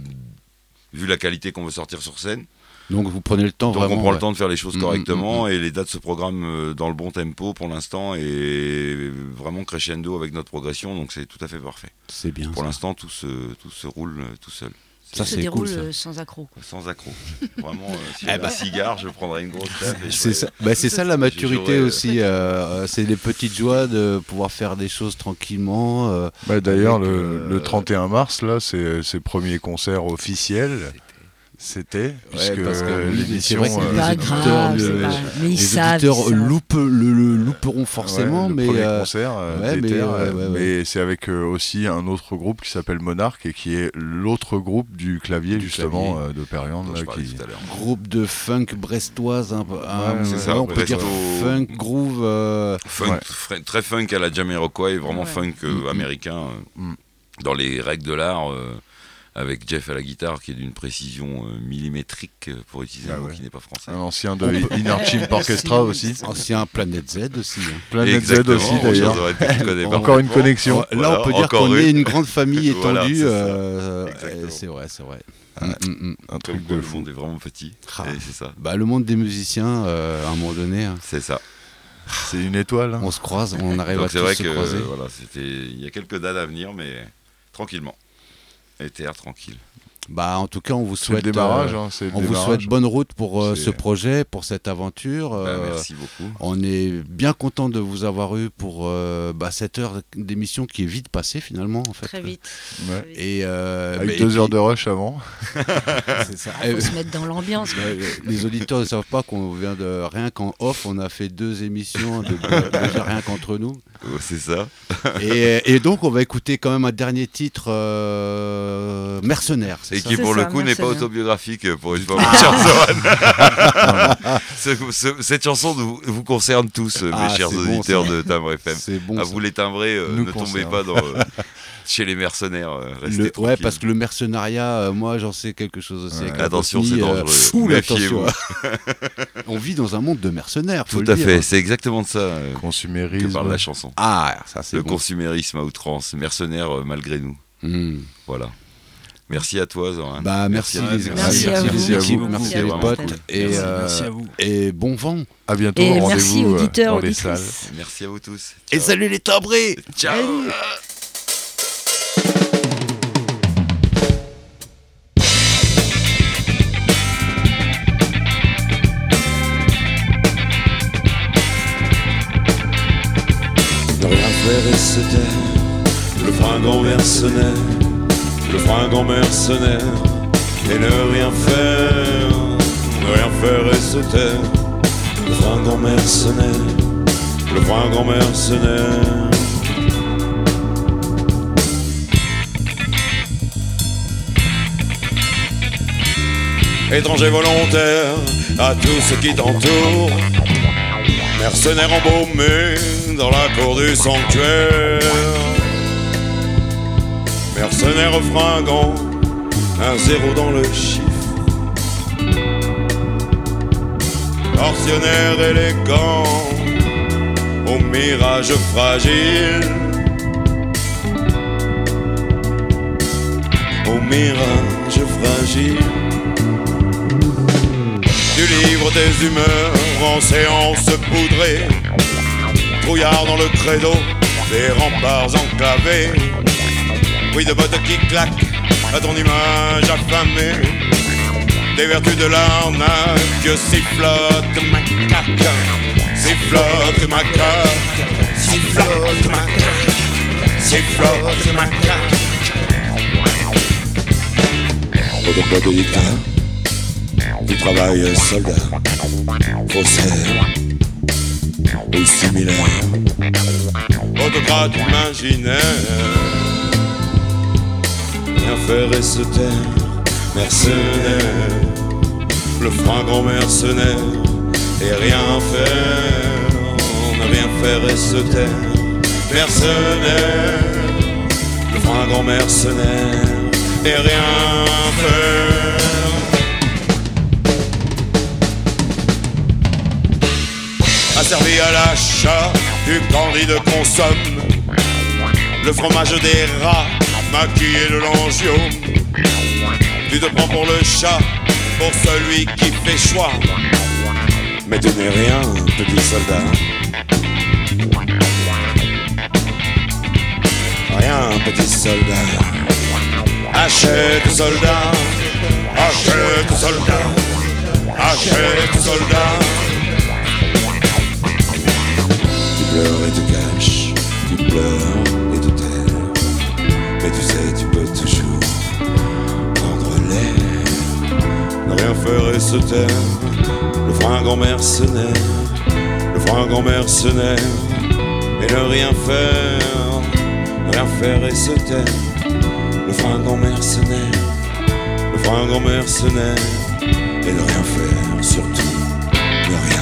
vu la qualité qu'on veut sortir sur scène. Donc vous prenez le temps Donc vraiment. on prend ouais. le temps de faire les choses Mm, correctement mm, et les dates se programment euh, dans le bon tempo pour l'instant et vraiment crescendo avec notre progression. Donc c'est tout à fait parfait. C'est bien. Pour l'instant, tout se, tout se roule euh, tout seul. Ça, se c'est déroule cool, euh, sans accroc. Sans accroc. Vraiment, euh, si Eh ben. un cigare, je prendrais une grosse C'est ça, bah, c'est ça la maturité euh, aussi. euh, euh, c'est les petites joies de pouvoir faire des choses tranquillement. euh, Bah, D'ailleurs, le, euh, le 31 mars, là, c'est ses premiers concerts officiels. C'était, parce puisque que l'édition, c'est vrai que euh, les Pas auditeurs, grave, le- c'est pas- mais ils les savent, auditeurs ils savent. loupent- le, le louperont forcément, Ouais, le mais premier euh, concert ouais, mais, d'Ether, ouais, euh, ouais, ouais. mais c'est avec euh, aussi un autre groupe qui s'appelle Monarch et qui est l'autre groupe du clavier Du justement clavier. euh, de parlais qui- tout à l'heure. groupe de funk brestoise, un peu- un- ça, on peut dire funk groove. euh, Funk, Ouais. fr- très funk à la Jamiroquai, vraiment Ouais. funk euh, américain, euh, Mm. dans les règles de l'art, euh, avec Jeff à la guitare, qui est d'une précision euh, millimétrique, euh, pour utiliser Ah un mot qui n'est pas français. un ancien de Inner Chimp Orchestra aussi. Ancien Planète Z aussi. hein. Planète Z aussi d'ailleurs. Encore une connexion. Là, Voilà, on peut dire qu'on est une grande famille étendue. Voilà, euh, c'est vrai, c'est vrai. Ouais. Mm, mm, mm. Un truc de le fou. monde est vraiment petit. Ah. C'est ça. Bah, le monde des musiciens, euh, à un moment donné, hein, C'est ça. C'est une étoile. hein. on se croise, on arrive Donc à c'est tous vrai se que croiser. euh, voilà, c'était. Il y a quelques dates à venir, mais tranquillement. ETR tranquille. Bah, en tout cas, on vous souhaite. démarrage. euh, hein, c'est le on vous démarrage. souhaite bonne route pour euh, ce projet, pour cette aventure. Bah, euh, merci beaucoup. On est bien content de vous avoir eu pour euh, bah, cette heure d'émission qui est vite passée finalement en fait. Très vite. Ouais. Et euh, Avec bah, et deux puis- heures de rush avant. ça. Faut se mettre dans l'ambiance. Euh, les auditeurs ne savent pas qu'on vient de rien qu'en off, on a fait deux émissions de, de- déjà rien qu'entre nous. Oh, c'est ça. Et, et donc on va écouter quand même un dernier titre euh, mercenaire. Et qui pour ça, le coup n'est pas autobiographique euh, pour une fois, mon cher Zoran. Ce- ce- Cette chanson vous, vous concerne tous, euh, Ah, mes chers c'est bon, auditeurs de Timbre FM. C'est bon. à ça. vous les timbrer, euh, ne tombez pas dans, euh, chez les mercenaires. euh, restez Le- ouais, parce que le mercenariat, moi j'en sais quelque chose aussi. Ouais. Attention, c'est dangereux. Méfiez-vous. on vit dans un monde de mercenaires. Tout à fait, c'est exactement de ça euh, que Consumérisme. parle la chanson. Ah, ça c'est Le bon. consumérisme à outrance, mercenaire euh, malgré nous. Hmm. Voilà. Merci à toi, Zoran. Bah merci, les. Merci à vous. les Merci à vous. merci à vous. potes Merci. et, Merci, euh, merci à vous. et bon vent. À bientôt. Et Rendez-vous merci euh, auditeurs, dans les salles. Merci à vous tous. Et salut les timbrés Ciao. Salut. Le le fringant mercenaire, et ne rien faire, ne rien faire et se taire, le fringant mercenaire, le fringant mercenaire. Étranger volontaire à tout ce qui t'entoure, Mercenaire embaumé dans la cour du sanctuaire. Mercenaire fringant, un zéro dans le chiffre. Tortionnaire élégant, au mirage fragile. Au mirage fragile du livre des humeurs en séance poudrée. Trouillard dans le credo des remparts enclavés. Bruit de bottes qui claquent à ton image affamée. Des vertus de l'arnaque, sifflote macaque, sifflote macaque, sifflote macaque, sifflote macaque. Pas de pas délicat du travail soldat, faussaire ou similaire, autocrate imaginaire, rien faire et se taire, mercenaire, le fringant mercenaire, et rien faire, ne rien faire et se taire, mercenaire, le fringant mercenaire, et rien faire. asservi à l'achat du candide consomme. Le fromage des rats, maquillé de l'angiome. Tu te prends pour le chat, pour celui qui fait choix. Mais tu n'es rien, petit soldat. Rien, petit soldat. Achète, soldat. Achète, soldat. Achète, soldat. Tu pleures et tu caches, tu pleures tu sais, tu peux toujours prendre l'air, ne rien faire et se taire. Le frein grand-mère le frein grand-mère et ne rien faire, ne rien faire et se taire. Le frein grand-mère le frein grand-mère et ne rien faire, surtout ne rien